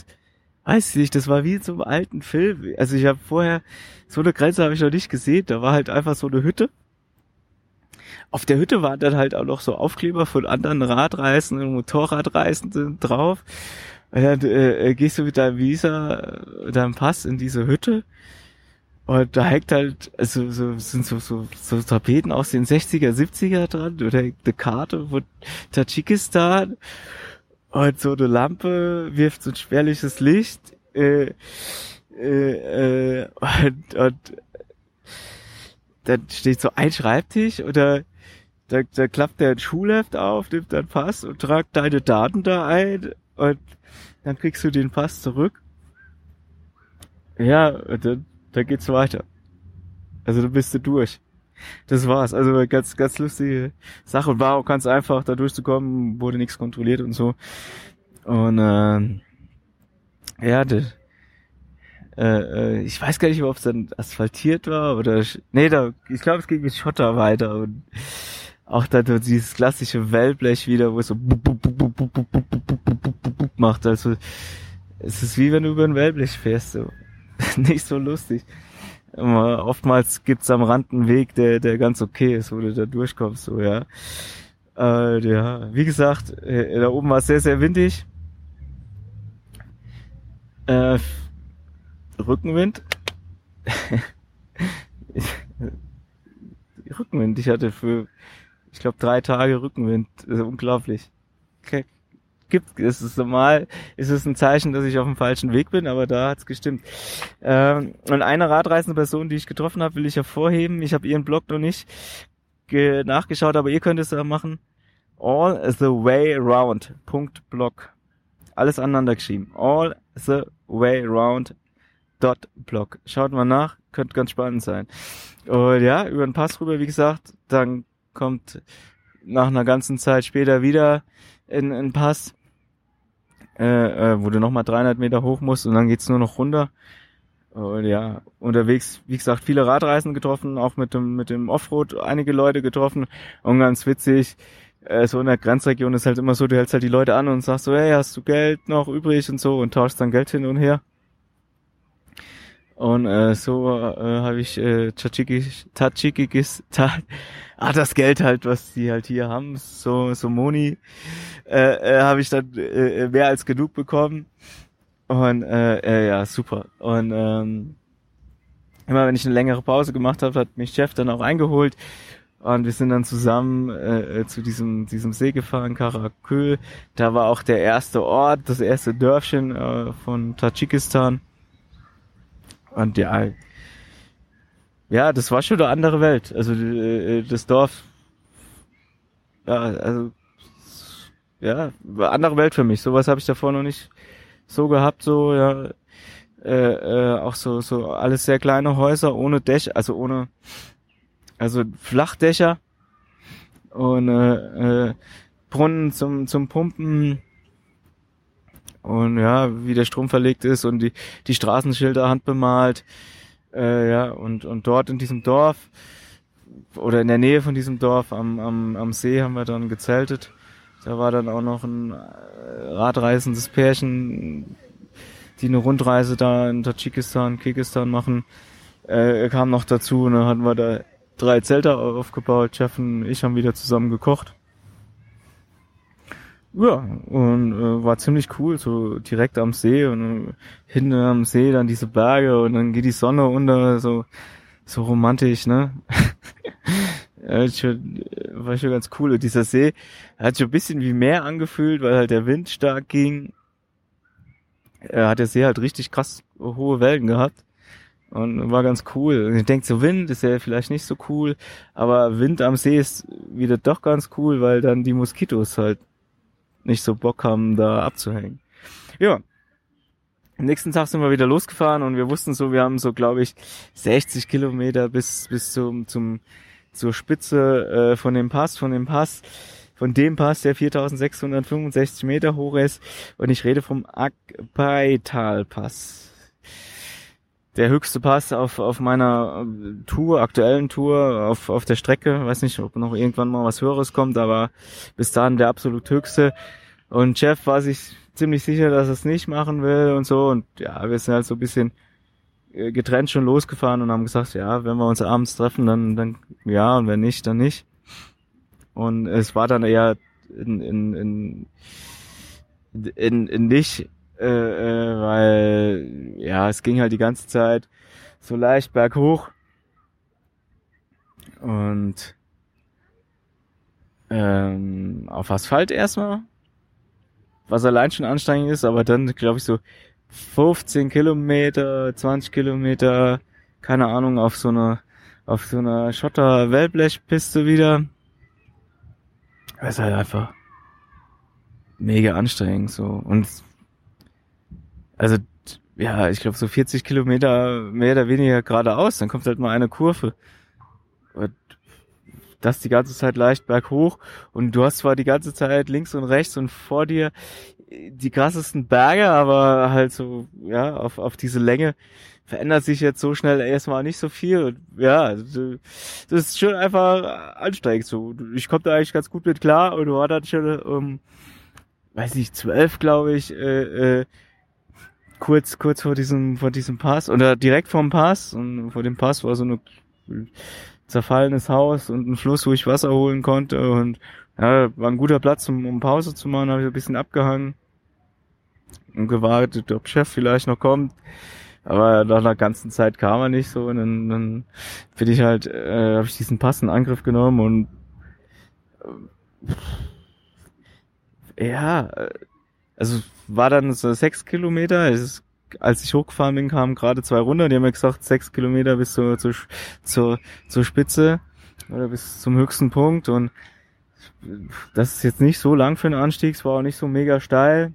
weiß ich nicht, das war wie in so einem alten Film. Also ich habe vorher so eine Grenze habe ich noch nicht gesehen. Da war halt einfach so eine Hütte. Auf der Hütte waren dann halt auch noch so Aufkleber von anderen Radreisenden Motorradreisenden drauf. Und dann äh, äh, gehst du mit deinem Visa, äh, deinem Pass in diese Hütte und da hängt halt, also so, sind so, so, so Tapeten aus den 60er, 70er dran oder eine Karte von Tadschikistan und so eine Lampe wirft so ein spärliches Licht äh, äh, äh, und, und dann steht so ein Schreibtisch oder da, da klappt der ein Schulheft auf, nimmt deinen Pass und tragt deine Daten da ein und dann kriegst du den Pass zurück. Ja, dann, dann geht's weiter. Also du bist du durch. Das war's. Also ganz, ganz lustige Sache und war auch ganz einfach, da durchzukommen, wurde nichts kontrolliert und so. Und äh, ja, das, äh, äh, ich weiß gar nicht, ob es dann asphaltiert war oder nee, da, ich glaube, es ging mit Schotter weiter und auch dann dieses klassische Wellblech wieder, wo es so macht. Also es ist wie wenn du über ein Wellblech fährst. So. Nicht so lustig. Aber oftmals gibt's am Rand einen Weg, der, der ganz okay ist, wo du da durchkommst. So, ja. Äh, ja, wie gesagt, äh, da oben war es sehr, sehr windig. Äh, Rückenwind. Rückenwind. Ich hatte für ich glaube, drei Tage Rückenwind. Das ist Gibt, ist es normal, ist es ein Zeichen, dass ich auf dem falschen Weg bin, aber da hat's gestimmt. Ähm, und eine radreisende Person, die ich getroffen habe, will ich hervorheben. Ich habe ihren Blog noch nicht nachgeschaut, aber ihr könnt es machen. All the way. Punkt Blog. Alles aneinander geschrieben. All the way around. Dot Blog. Schaut mal nach, könnte ganz spannend sein. Und ja, über den Pass rüber, wie gesagt, dann kommt nach einer ganzen Zeit später wieder in ein Pass, äh, äh, wo du nochmal 300 Meter hoch musst und dann geht's nur noch runter. Und ja, unterwegs, wie gesagt, viele Radreisen getroffen, auch mit dem, mit dem Offroad einige Leute getroffen und ganz witzig, äh, so in der Grenzregion ist halt immer so, du hältst halt die Leute an und sagst so, hey, hast du Geld noch übrig und so und tauschst dann Geld hin und her. Und äh, so äh, habe ich äh, Tadschikis, Tadschikis, ta, ah, das Geld halt, was die halt hier haben, so so Moni, äh, äh, habe ich dann äh, mehr als genug bekommen. Und äh, äh, ja, super. Und ähm, immer wenn ich eine längere Pause gemacht habe, hat mich Chef dann auch eingeholt. Und wir sind dann zusammen äh, äh zu diesem, diesem See gefahren, Karakül. Da war auch der erste Ort, das erste Dörfchen äh, von Tadschikistan. Und ja, ja, das war schon eine andere Welt. Also äh, das Dorf, ja, also ja, andere Welt für mich. Sowas habe ich davor noch nicht so gehabt, so ja, äh, äh, auch so so alles sehr kleine Häuser ohne Dächer, also ohne, also Flachdächer und äh, äh, Brunnen zum zum Pumpen und ja, wie der Strom verlegt ist und die, die Straßenschilder handbemalt. Äh, ja, und, und dort in diesem Dorf oder in der Nähe von diesem Dorf am, am, am See haben wir dann gezeltet. Da war dann auch noch ein äh, radreisendes Pärchen, die eine Rundreise da in Tadschikistan, Kirgistan machen, äh, kam noch dazu und dann hatten wir da drei Zelte aufgebaut. Chef und ich haben wieder zusammen gekocht. Ja, und äh, war ziemlich cool, so direkt am See und äh, hinten am See dann diese Berge und dann geht die Sonne unter, so so romantisch, ne? ja, schon, war schon ganz cool. Und dieser See hat schon ein bisschen wie Meer angefühlt, weil halt der Wind stark ging. Er hat der See halt richtig krass hohe Wellen gehabt. Und war ganz cool. Und ich denke, so Wind ist ja vielleicht nicht so cool, aber Wind am See ist wieder doch ganz cool, weil dann die Moskitos halt nicht so Bock haben, da abzuhängen. Ja. Am nächsten Tag sind wir wieder losgefahren und wir wussten so, wir haben so, glaube ich, 60 Kilometer bis, bis zum, zum, zur Spitze äh, von dem Pass, von dem Pass, von dem Pass, der 4665 Meter hoch ist. Und ich rede vom Akbaital-Pass der höchste Pass auf, auf meiner äh, Tour, aktuellen Tour, auf, auf der Strecke. Weiß nicht, ob noch irgendwann mal was Höheres kommt, aber bis dahin der absolut höchste. Und Jeff war sich ziemlich sicher, dass er es nicht machen will und so. Und ja, wir sind halt so ein bisschen äh, getrennt schon losgefahren und haben gesagt, ja, wenn wir uns abends treffen, dann, dann ja, und wenn nicht, dann nicht. Und es war dann eher in, in, in, in, in nicht äh, äh, weil ja, es ging halt die ganze Zeit so leicht berghoch und ähm, auf Asphalt erstmal, was allein schon anstrengend ist, aber dann glaube ich so 15 Kilometer, 20 Kilometer, keine Ahnung, auf so einer auf so einer Schotter-Wellblechpiste wieder. Das ist halt einfach mega anstrengend so und also ja, ich glaube so 40 Kilometer mehr oder weniger geradeaus, dann kommt halt mal eine Kurve. Und das die ganze Zeit leicht berghoch und du hast zwar die ganze Zeit links und rechts und vor dir die krassesten Berge, aber halt so, ja, auf, auf diese Länge verändert sich jetzt so schnell erstmal nicht so viel. Und ja, das ist schon einfach anstrengend so. Ich komme da eigentlich ganz gut mit klar und du war dann schon um, weiß nicht, zwölf, glaube ich, äh, äh, kurz, kurz vor diesem, vor diesem Pass oder direkt vorm Pass und vor dem Pass war so ein zerfallenes Haus und ein Fluss, wo ich Wasser holen konnte und ja, war ein guter Platz, um, um Pause zu machen, habe ich ein bisschen abgehangen und gewartet, ob Chef vielleicht noch kommt. Aber nach einer ganzen Zeit kam er nicht so und dann, dann bin ich halt, äh, habe ich diesen Pass in Angriff genommen und äh, ja, äh, also war dann so sechs Kilometer. Ist, als ich hochgefahren bin, kamen gerade zwei runter. Die haben mir gesagt, sechs Kilometer bis zur, zur, zur, zur Spitze oder bis zum höchsten Punkt. Und das ist jetzt nicht so lang für einen Anstieg. Es war auch nicht so mega steil.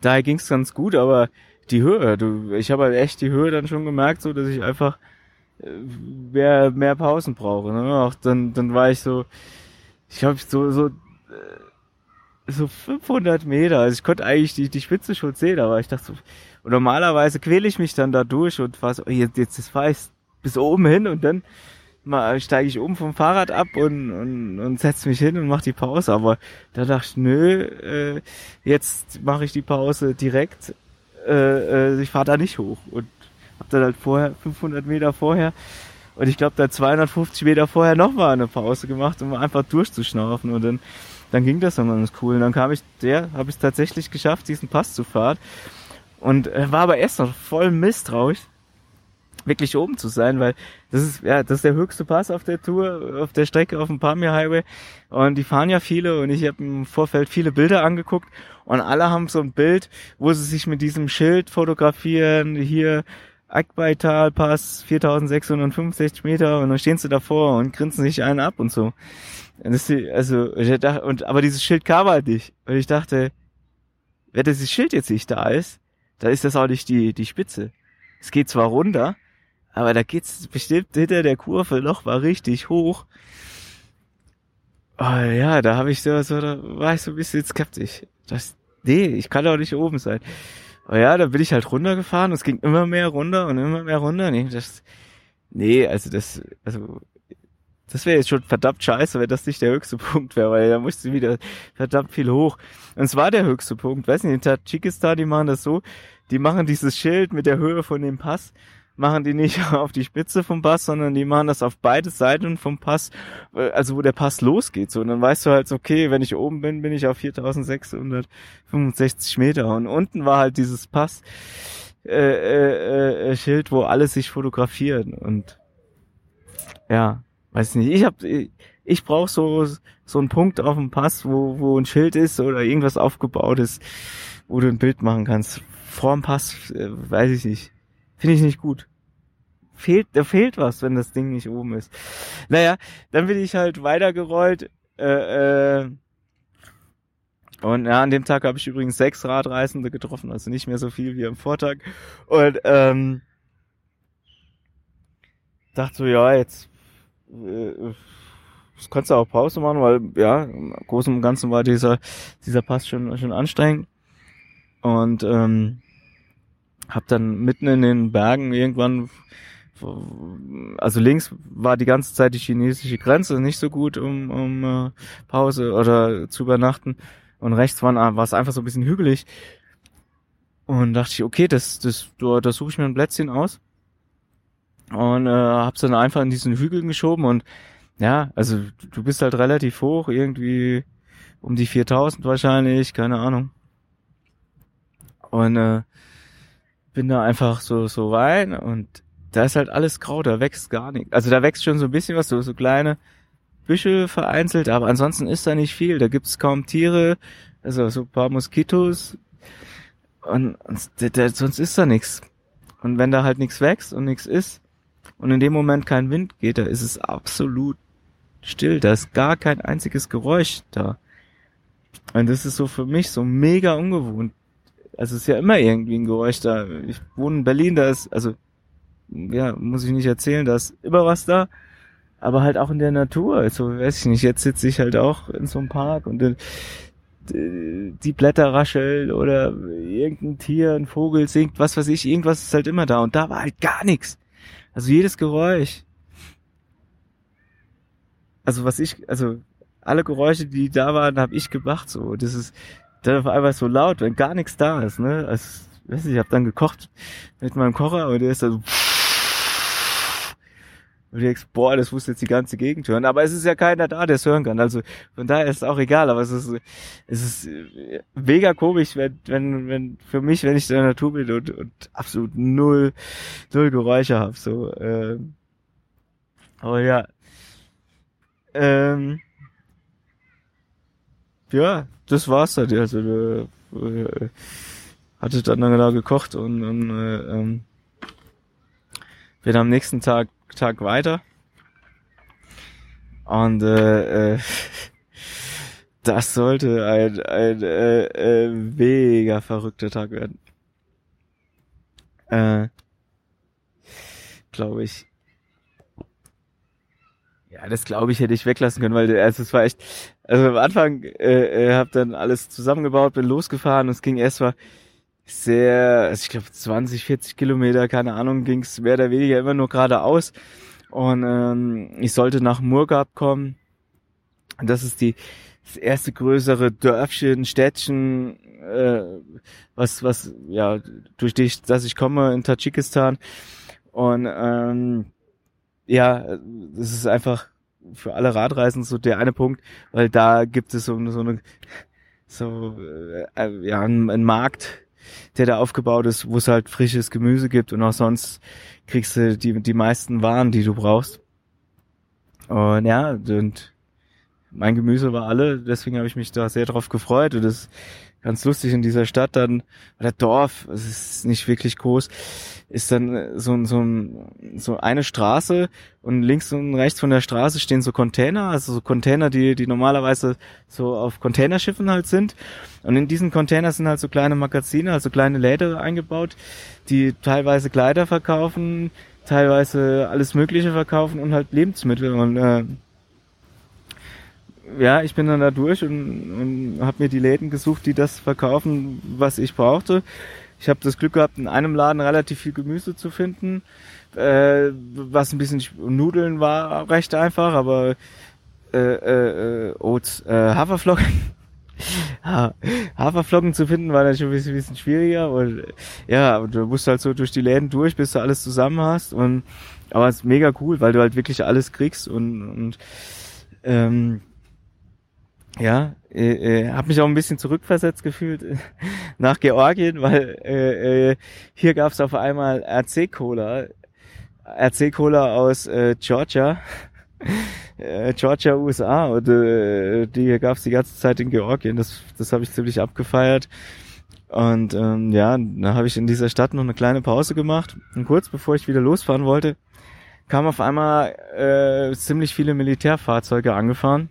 Daher ging es ganz gut, aber die Höhe, du, ich habe halt echt die Höhe dann schon gemerkt, so dass ich einfach äh, mehr, mehr Pausen brauche. Ne? Auch dann, dann war ich so, ich habe so, so so 500 Meter. Also ich konnte eigentlich die, die Spitze schon sehen, aber ich dachte so, und normalerweise quäle ich mich dann da durch und fahr so, jetzt, jetzt fahre ich bis oben hin und dann steige ich um vom Fahrrad ab und, und, und setze mich hin und mache die Pause. Aber da dachte ich, nö, äh, jetzt mache ich die Pause direkt. Äh, äh, ich fahre da nicht hoch. Und hab dann halt vorher, 500 Meter vorher, und ich glaube, da 250 Meter vorher nochmal eine Pause gemacht, um einfach durchzuschnaufen. Und dann, dann ging das dann ganz cool. Und dann kam ich, der, habe ich tatsächlich geschafft, diesen Pass zu fahren. Und äh, war aber erst noch voll misstrauisch, wirklich oben zu sein, weil das ist, ja, das ist der höchste Pass auf der Tour, auf der Strecke auf dem Pamir Highway. Und die fahren ja viele und ich habe im Vorfeld viele Bilder angeguckt und alle haben so ein Bild, wo sie sich mit diesem Schild fotografieren, hier Akbaital Pass 4665 Meter und dann stehen sie davor und grinsen sich einen ab und so. Und das, also, ich dachte, und, aber dieses Schild kam halt nicht. Und ich dachte, wenn dieses Schild jetzt nicht da ist, da ist das auch nicht die, die Spitze. Es geht zwar runter, aber da geht's bestimmt hinter der Kurve noch mal richtig hoch. Oh, ja, da habe ich so, so, da war ich so ein bisschen skeptisch. Das, nee, ich kann doch nicht oben sein. Oh ja, da bin ich halt runtergefahren, es ging immer mehr runter und immer mehr runter. Nee, das, nee, also das, also das wäre jetzt schon verdammt scheiße, wenn das nicht der höchste Punkt wäre, weil da musste wieder verdammt viel hoch. Und es war der höchste Punkt. Weiß nicht, in Tadschikistan, die machen das so, die machen dieses Schild mit der Höhe von dem Pass, machen die nicht auf die Spitze vom Pass, sondern die machen das auf beide Seiten vom Pass, also wo der Pass losgeht. So, und dann weißt du halt, okay, wenn ich oben bin, bin ich auf 4665 Meter. Und unten war halt dieses Pass, äh, äh, äh, Schild, wo alle sich fotografieren. Und ja, weiß nicht, ich hab, ich, ich brauche so so einen Punkt auf dem Pass, wo wo ein Schild ist oder irgendwas aufgebaut ist, wo du ein Bild machen kannst. Vorm Pass, äh, weiß ich nicht, finde ich nicht gut. Fehlt, da fehlt was, wenn das Ding nicht oben ist. Naja, dann bin ich halt weitergerollt. Äh, äh, und ja, an dem Tag habe ich übrigens sechs Radreisende getroffen, also nicht mehr so viel wie am Vortag. Und ähm, dachte so, ja, jetzt äh, kannst du auch Pause machen, weil ja, im Großen und Ganzen war dieser, dieser Pass schon, schon anstrengend. Und ähm, hab dann mitten in den Bergen irgendwann, also links war die ganze Zeit die chinesische Grenze, nicht so gut um, um äh, Pause oder zu übernachten. Und rechts war, war es einfach so ein bisschen hügelig. Und dachte ich, okay, das, das, da, da suche ich mir ein Plätzchen aus und äh, hab's dann einfach in diesen Hügeln geschoben und ja, also du bist halt relativ hoch, irgendwie um die 4000 wahrscheinlich, keine Ahnung. Und äh, bin da einfach so so rein und da ist halt alles grau, da wächst gar nichts. Also da wächst schon so ein bisschen was, so, so kleine Büsche vereinzelt, aber ansonsten ist da nicht viel. Da gibt's kaum Tiere, also so paar Moskitos und, und da, da, sonst ist da nichts. Und wenn da halt nichts wächst und nichts ist, und in dem Moment kein Wind geht, da ist es absolut still. Da ist gar kein einziges Geräusch da. Und das ist so für mich so mega ungewohnt. Also es ist ja immer irgendwie ein Geräusch da. Ich wohne in Berlin, da ist, also, ja, muss ich nicht erzählen, da ist immer was da. Aber halt auch in der Natur. Also, weiß ich nicht, jetzt sitze ich halt auch in so einem Park und dann, die Blätter rascheln oder irgendein Tier, ein Vogel singt, was weiß ich, irgendwas ist halt immer da. Und da war halt gar nichts. Also jedes Geräusch. Also was ich, also alle Geräusche, die da waren, habe ich gemacht. So, das ist dann auf einmal so laut, wenn gar nichts da ist. Ne, also, weiß nicht, ich habe dann gekocht mit meinem Kocher und der ist dann so und du denkst, boah, das muss jetzt die ganze Gegend hören. Aber es ist ja keiner da, der es hören kann. Also von daher ist es auch egal. Aber es ist, es ist äh, mega komisch, wenn, wenn, wenn für mich, wenn ich in der Natur bin und, und absolut null, null Geräusche habe. So, ähm, aber ja. Ähm, ja, das war's dann. Also äh, äh, hatte dann da gekocht und, und äh, ähm, bin am nächsten Tag Tag weiter. Und äh, äh, das sollte ein, ein äh, äh, mega verrückter Tag werden. Äh, glaube ich. Ja, das glaube ich hätte ich weglassen können, weil also es war echt, also am Anfang äh, äh, habe dann alles zusammengebaut, bin losgefahren und es ging erst mal sehr, also ich glaube 20, 40 Kilometer, keine Ahnung, ging es mehr oder weniger immer nur geradeaus. Und ähm, ich sollte nach Murgab kommen. Das ist die das erste größere Dörfchen, Städtchen, äh, was, was, ja, durch dich, dass ich komme in Tadschikistan. Und ähm, ja, das ist einfach für alle Radreisen so der eine Punkt, weil da gibt es so, so eine so äh, ja ein, ein Markt, der da aufgebaut ist, wo es halt frisches Gemüse gibt und auch sonst kriegst du die die meisten Waren, die du brauchst. Und ja, und mein Gemüse war alle, deswegen habe ich mich da sehr drauf gefreut und das ganz lustig in dieser Stadt dann, oder Dorf, es ist nicht wirklich groß, ist dann so, so, so eine Straße und links und rechts von der Straße stehen so Container, also so Container, die, die normalerweise so auf Containerschiffen halt sind. Und in diesen Containern sind halt so kleine Magazine, also kleine Läden eingebaut, die teilweise Kleider verkaufen, teilweise alles Mögliche verkaufen und halt Lebensmittel und äh, ja, ich bin dann da durch und, und habe mir die Läden gesucht, die das verkaufen, was ich brauchte. Ich habe das Glück gehabt, in einem Laden relativ viel Gemüse zu finden, äh, was ein bisschen Nudeln war recht einfach, aber äh, äh, äh Oats, äh, Haferflocken. Haferflocken zu finden war dann schon ein bisschen, ein bisschen schwieriger und ja, du musst halt so durch die Läden durch, bis du alles zusammen hast und aber es ist mega cool, weil du halt wirklich alles kriegst und, und ähm, ja, äh, äh, habe mich auch ein bisschen zurückversetzt gefühlt nach Georgien, weil äh, äh, hier gab es auf einmal RC-Cola, RC-Cola aus äh, Georgia, äh, Georgia, USA und äh, die gab es die ganze Zeit in Georgien. Das, das habe ich ziemlich abgefeiert. Und ähm, ja, da habe ich in dieser Stadt noch eine kleine Pause gemacht. Und kurz bevor ich wieder losfahren wollte, kamen auf einmal äh, ziemlich viele Militärfahrzeuge angefahren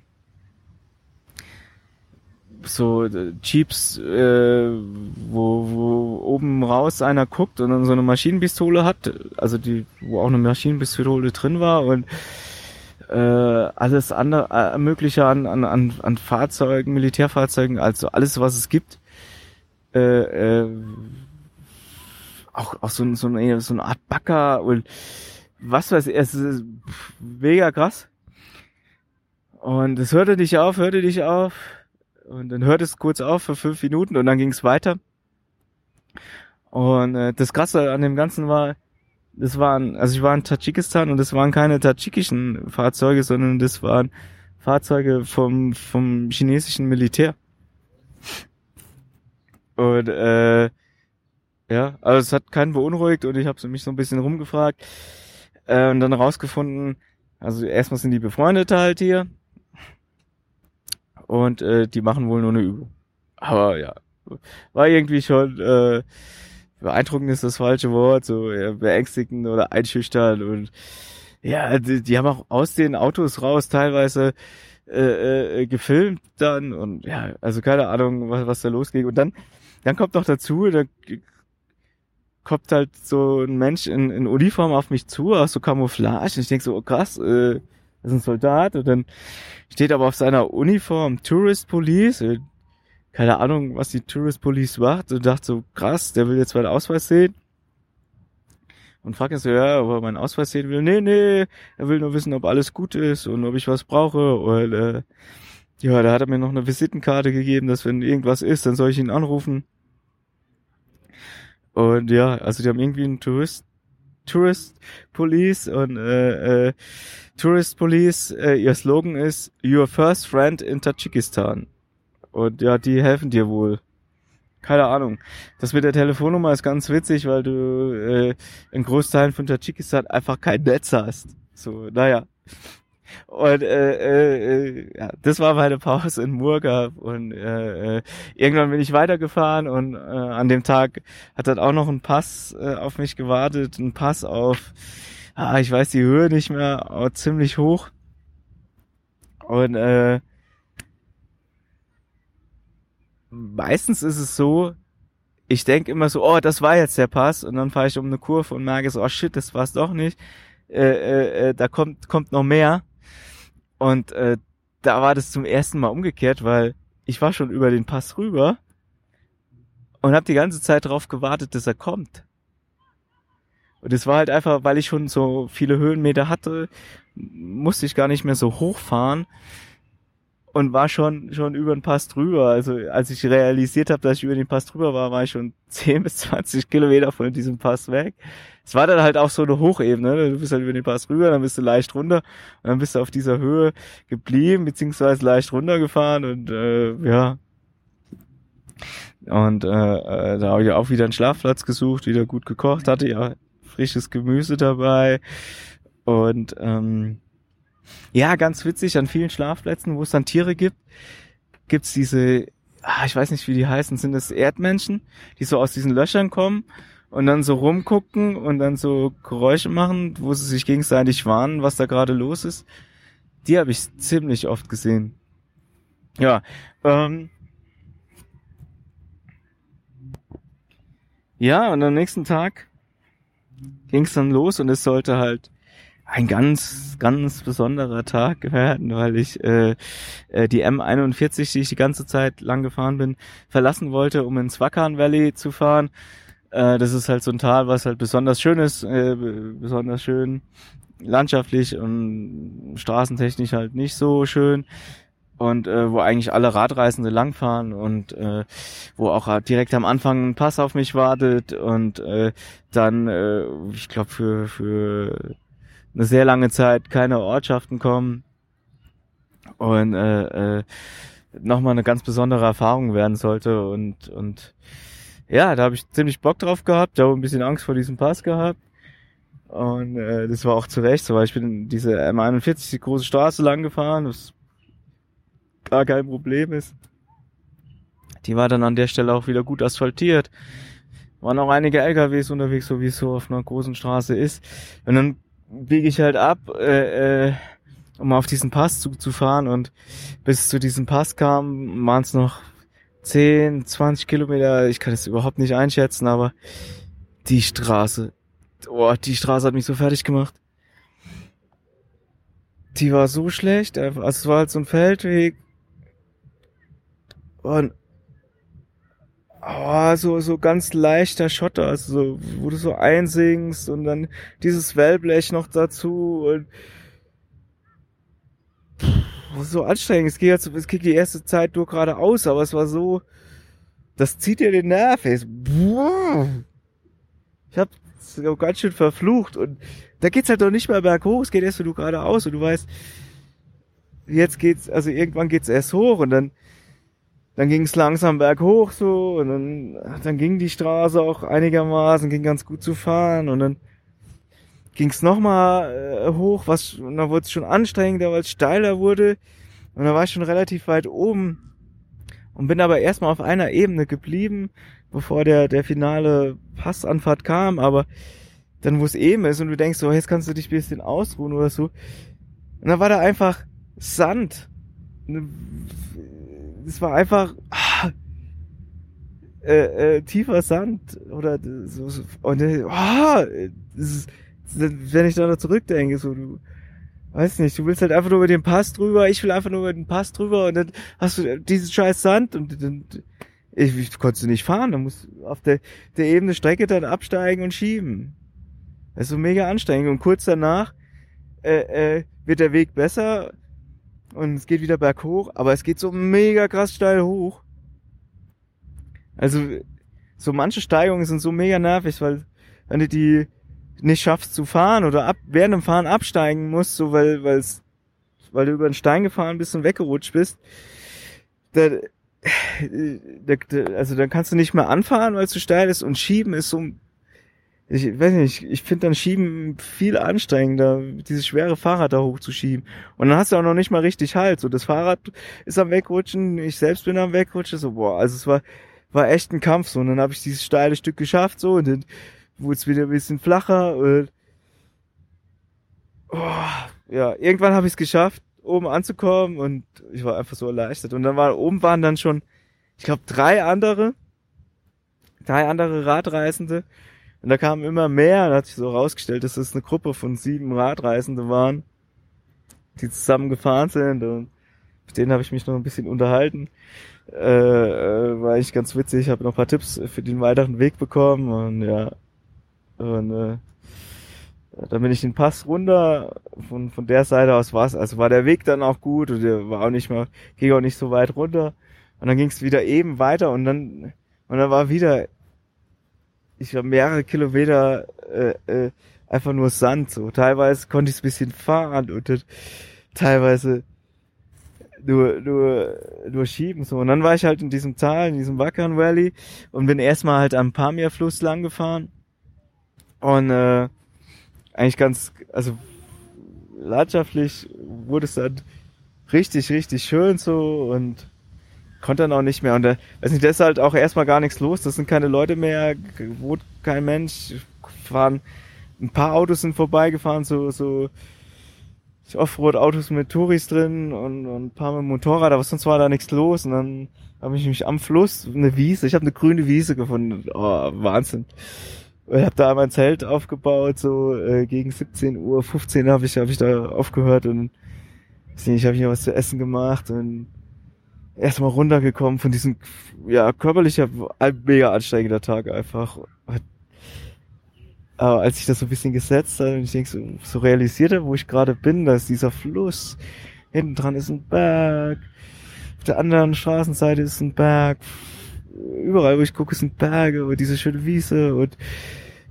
so äh, Jeeps, äh, wo, wo oben raus einer guckt und dann so eine Maschinenpistole hat, also die, wo auch eine Maschinenpistole drin war und äh, alles andere äh, mögliche an, an, an, an Fahrzeugen, Militärfahrzeugen, also alles, was es gibt. Äh, äh, auch, auch so, so, eine, so eine Art Backer und was weiß ich, es ist mega krass. Und es hörte dich auf, hörte dich auf und dann hört es kurz auf für fünf Minuten und dann ging es weiter. Und äh, das Krasse an dem Ganzen war, das waren, also ich war in Tadschikistan und das waren keine tadschikischen Fahrzeuge, sondern das waren Fahrzeuge vom, vom chinesischen Militär. Und äh, ja, also es hat keinen beunruhigt und ich habe mich so ein bisschen rumgefragt äh, und dann rausgefunden, also erstmal sind die befreundet halt hier und äh, die machen wohl nur eine Übung. Aber ja, war irgendwie schon äh, beeindruckend ist das falsche Wort, so ja, beängstigend oder einschüchtern und ja, die, die haben auch aus den Autos raus teilweise äh, äh, gefilmt dann und ja, also keine Ahnung, was, was da losging. Und dann, dann kommt noch dazu, da kommt halt so ein Mensch in, in Uniform auf mich zu, aus so Camouflage. Und ich denk so, oh krass, äh, ist ein Soldat und dann steht aber auf seiner Uniform Tourist Police. Keine Ahnung, was die Tourist Police macht und dachte so, krass, der will jetzt meinen Ausweis sehen. Und fragt ihn so, ja, ob er meinen Ausweis sehen will. Nee, nee, er will nur wissen, ob alles gut ist und ob ich was brauche. Und äh, ja, da hat er mir noch eine Visitenkarte gegeben, dass wenn irgendwas ist, dann soll ich ihn anrufen. Und ja, also die haben irgendwie einen Tourist Tourist Police und äh, äh, Tourist Police, äh, ihr Slogan ist Your First Friend in Tadschikistan. Und ja, die helfen dir wohl. Keine Ahnung. Das mit der Telefonnummer ist ganz witzig, weil du äh, in Großteilen von Tadschikistan einfach kein Netz hast. So, naja. Und äh, äh, ja, das war meine Pause in Murgab und äh, äh, irgendwann bin ich weitergefahren und äh, an dem Tag hat dann auch noch ein Pass äh, auf mich gewartet, ein Pass auf, ah, ich weiß die Höhe nicht mehr, aber ziemlich hoch. Und äh, meistens ist es so, ich denke immer so, oh, das war jetzt der Pass und dann fahre ich um eine Kurve und merke so, oh shit, das war's doch nicht. Äh, äh, äh, da kommt kommt noch mehr und äh, da war das zum ersten Mal umgekehrt, weil ich war schon über den Pass rüber und habe die ganze Zeit darauf gewartet, dass er kommt. Und es war halt einfach, weil ich schon so viele Höhenmeter hatte, musste ich gar nicht mehr so hochfahren. Und war schon schon über den Pass drüber. Also als ich realisiert habe, dass ich über den Pass drüber war, war ich schon 10 bis 20 Kilometer von diesem Pass weg. Es war dann halt auch so eine Hochebene. Ne? Du bist halt über den Pass rüber, dann bist du leicht runter und dann bist du auf dieser Höhe geblieben, beziehungsweise leicht runtergefahren und äh, ja. Und äh, äh, da habe ich auch wieder einen Schlafplatz gesucht, wieder gut gekocht, hatte ja frisches Gemüse dabei und ähm, ja, ganz witzig, an vielen Schlafplätzen, wo es dann Tiere gibt, gibt's diese, ah, ich weiß nicht, wie die heißen, sind das Erdmenschen, die so aus diesen Löchern kommen und dann so rumgucken und dann so Geräusche machen, wo sie sich gegenseitig warnen, was da gerade los ist. Die habe ich ziemlich oft gesehen. Ja, ähm, ja, und am nächsten Tag ging's dann los und es sollte halt ein ganz, ganz besonderer Tag werden, weil ich äh, äh, die M41, die ich die ganze Zeit lang gefahren bin, verlassen wollte, um ins Wakan Valley zu fahren. Äh, das ist halt so ein Tal, was halt besonders schön ist, äh, besonders schön landschaftlich und straßentechnisch halt nicht so schön und äh, wo eigentlich alle Radreisende langfahren und äh, wo auch direkt am Anfang ein Pass auf mich wartet und äh, dann, äh, ich glaube, für, für eine sehr lange Zeit keine Ortschaften kommen und äh, äh, nochmal eine ganz besondere Erfahrung werden sollte und und ja, da habe ich ziemlich Bock drauf gehabt, da habe ein bisschen Angst vor diesem Pass gehabt und äh, das war auch zu Recht so, weil ich bin diese M41 die große Straße lang gefahren, was gar kein Problem ist. Die war dann an der Stelle auch wieder gut asphaltiert. Waren auch einige LKWs unterwegs, so wie es so auf einer großen Straße ist. Und dann biege ich halt ab, äh, äh, um auf diesen Pass zu, zu fahren. Und bis zu diesem Pass kam, waren es noch 10, 20 Kilometer, ich kann es überhaupt nicht einschätzen, aber die Straße, oh, die Straße hat mich so fertig gemacht. Die war so schlecht, also es war halt so ein Feldweg. Und oh, so, so ganz leichter Schotter, also so, wo du so einsingst und dann dieses Wellblech noch dazu und pff, so anstrengend. Es geht jetzt, es geht die erste Zeit nur geradeaus, aber es war so, das zieht dir den Nerv. Ich hab ganz schön verflucht und da geht's halt doch nicht mehr berghoch, es geht erst nur geradeaus und du weißt, jetzt geht's, also irgendwann geht's erst hoch und dann dann ging es langsam berghoch so und dann, dann ging die Straße auch einigermaßen, ging ganz gut zu fahren und dann ging es nochmal äh, hoch, was und dann wurde es schon anstrengender, weil es steiler wurde und dann war ich schon relativ weit oben und bin aber erstmal auf einer Ebene geblieben, bevor der der finale Passanfahrt kam, aber dann wo es eben ist und du denkst so, jetzt kannst du dich ein bisschen ausruhen oder so. Und dann war da einfach Sand es war einfach ah, äh, äh, tiefer Sand oder so, so und äh, ah, ist, wenn ich da noch zurückdenke, so du weiß nicht, du willst halt einfach nur über den Pass drüber, ich will einfach nur über den Pass drüber und dann hast du diesen scheiß Sand und dann ich, ich konntest du nicht fahren, dann musst du auf der, der ebene Strecke dann absteigen und schieben. Das ist so mega anstrengend und kurz danach äh, äh, wird der Weg besser und es geht wieder berghoch, aber es geht so mega krass steil hoch. Also so manche Steigungen sind so mega nervig, weil wenn du die nicht schaffst zu fahren oder ab, während dem Fahren absteigen musst, so weil weil's, weil du über den Stein gefahren bist und weggerutscht bist, da, da, also dann kannst du nicht mehr anfahren, weil es zu steil ist und schieben ist so ich weiß nicht, ich finde dann Schieben viel anstrengender, dieses schwere Fahrrad da hochzuschieben. Und dann hast du auch noch nicht mal richtig Halt. So, das Fahrrad ist am Wegrutschen, ich selbst bin am Wegrutschen. So, boah, also es war, war echt ein Kampf so. Und dann habe ich dieses steile Stück geschafft so und dann wurde es wieder ein bisschen flacher. Und, oh, ja, irgendwann habe ich es geschafft, oben anzukommen und ich war einfach so erleichtert. Und dann war oben waren dann schon, ich glaube, drei andere, drei andere Radreisende. Und da kamen immer mehr, und hat sich so rausgestellt, dass es eine Gruppe von sieben Radreisende waren, die zusammen gefahren sind und mit denen habe ich mich noch ein bisschen unterhalten. Äh, war eigentlich ganz witzig, habe noch ein paar Tipps für den weiteren Weg bekommen und ja. Und äh, dann bin ich den Pass runter, von, von der Seite aus war's, also war der Weg dann auch gut und der war auch nicht mal, ging auch nicht so weit runter. Und dann ging es wieder eben weiter und dann, und dann war wieder, ich war mehrere Kilometer äh, äh, einfach nur Sand. So teilweise konnte ich es bisschen fahren und dann, teilweise nur, nur, nur schieben. So. Und dann war ich halt in diesem Tal, in diesem Wackern Valley und bin erstmal halt am Pamir Fluss lang gefahren. Und äh, eigentlich ganz, also landschaftlich wurde es dann richtig, richtig schön so und konnte dann auch nicht mehr. Und da, weiß nicht, da ist halt auch erstmal gar nichts los. Das sind keine Leute mehr, wohnt kein Mensch. Fahren, ein paar Autos sind vorbeigefahren, so, so Offroad-Autos mit Touris drin und, und ein paar mit Motorrad, aber sonst war da nichts los. Und dann habe ich mich am Fluss, eine Wiese, ich habe eine grüne Wiese gefunden. Oh, Wahnsinn. Ich habe da mein Zelt aufgebaut, so äh, gegen 17 Uhr, 15 habe ich, hab ich da aufgehört und ich habe hier was zu essen gemacht und erstmal runtergekommen von diesem, ja, körperlicher, mega ansteigender Tag einfach. Aber als ich das so ein bisschen gesetzt habe und ich denke so, so realisierte, wo ich gerade bin, da ist dieser Fluss, hinten dran ist ein Berg, auf der anderen Straßenseite ist ein Berg, überall, wo ich gucke, sind Berge und diese schöne Wiese und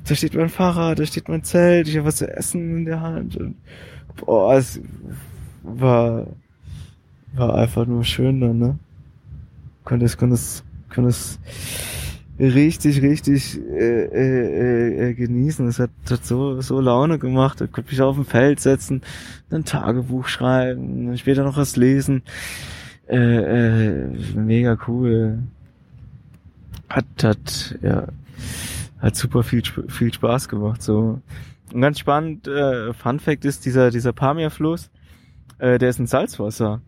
da steht mein Fahrrad, da steht mein Zelt, ich habe was zu essen in der Hand und boah, es war war einfach nur schön dann, ne? Konnte es, konnte es, konnte es richtig, richtig äh, äh, äh, genießen. Es hat, hat so, so Laune gemacht. Ich konnte mich auf dem Feld setzen, ein Tagebuch schreiben, später noch was lesen. Äh, äh, mega cool. Hat, hat, ja, hat super viel, viel Spaß gemacht. So. Und ganz spannend, äh, Fun Fact ist, dieser, dieser Pamir-Fluss, äh, der ist ein Salzwasser.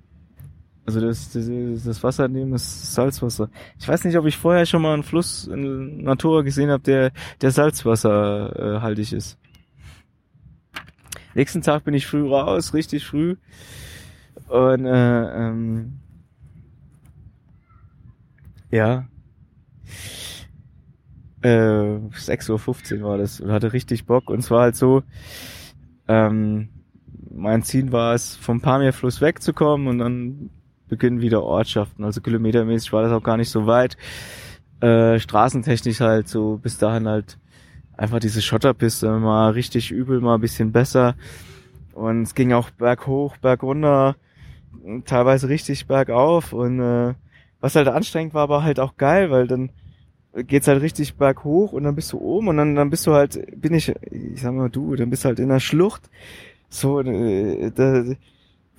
Also das, das, das Wasser nehmen ist Salzwasser. Ich weiß nicht, ob ich vorher schon mal einen Fluss in Natura gesehen habe, der, der salzwasserhaltig äh, ist. Nächsten Tag bin ich früh raus, richtig früh. Und äh, ähm, ja. Äh, 6.15 Uhr war das und hatte richtig Bock. Und zwar halt so, ähm, mein Ziel war es, vom Pamir-Fluss wegzukommen und dann beginnen wieder Ortschaften. Also kilometermäßig war das auch gar nicht so weit. Äh, straßentechnisch halt so bis dahin halt einfach diese Schotterpiste mal richtig übel, mal bisschen besser. Und es ging auch berghoch, bergunter, teilweise richtig bergauf. Und äh, was halt anstrengend war, war halt auch geil, weil dann geht's halt richtig berghoch und dann bist du oben und dann, dann bist du halt, bin ich, ich sag mal du, dann bist du halt in der Schlucht. So, äh, da,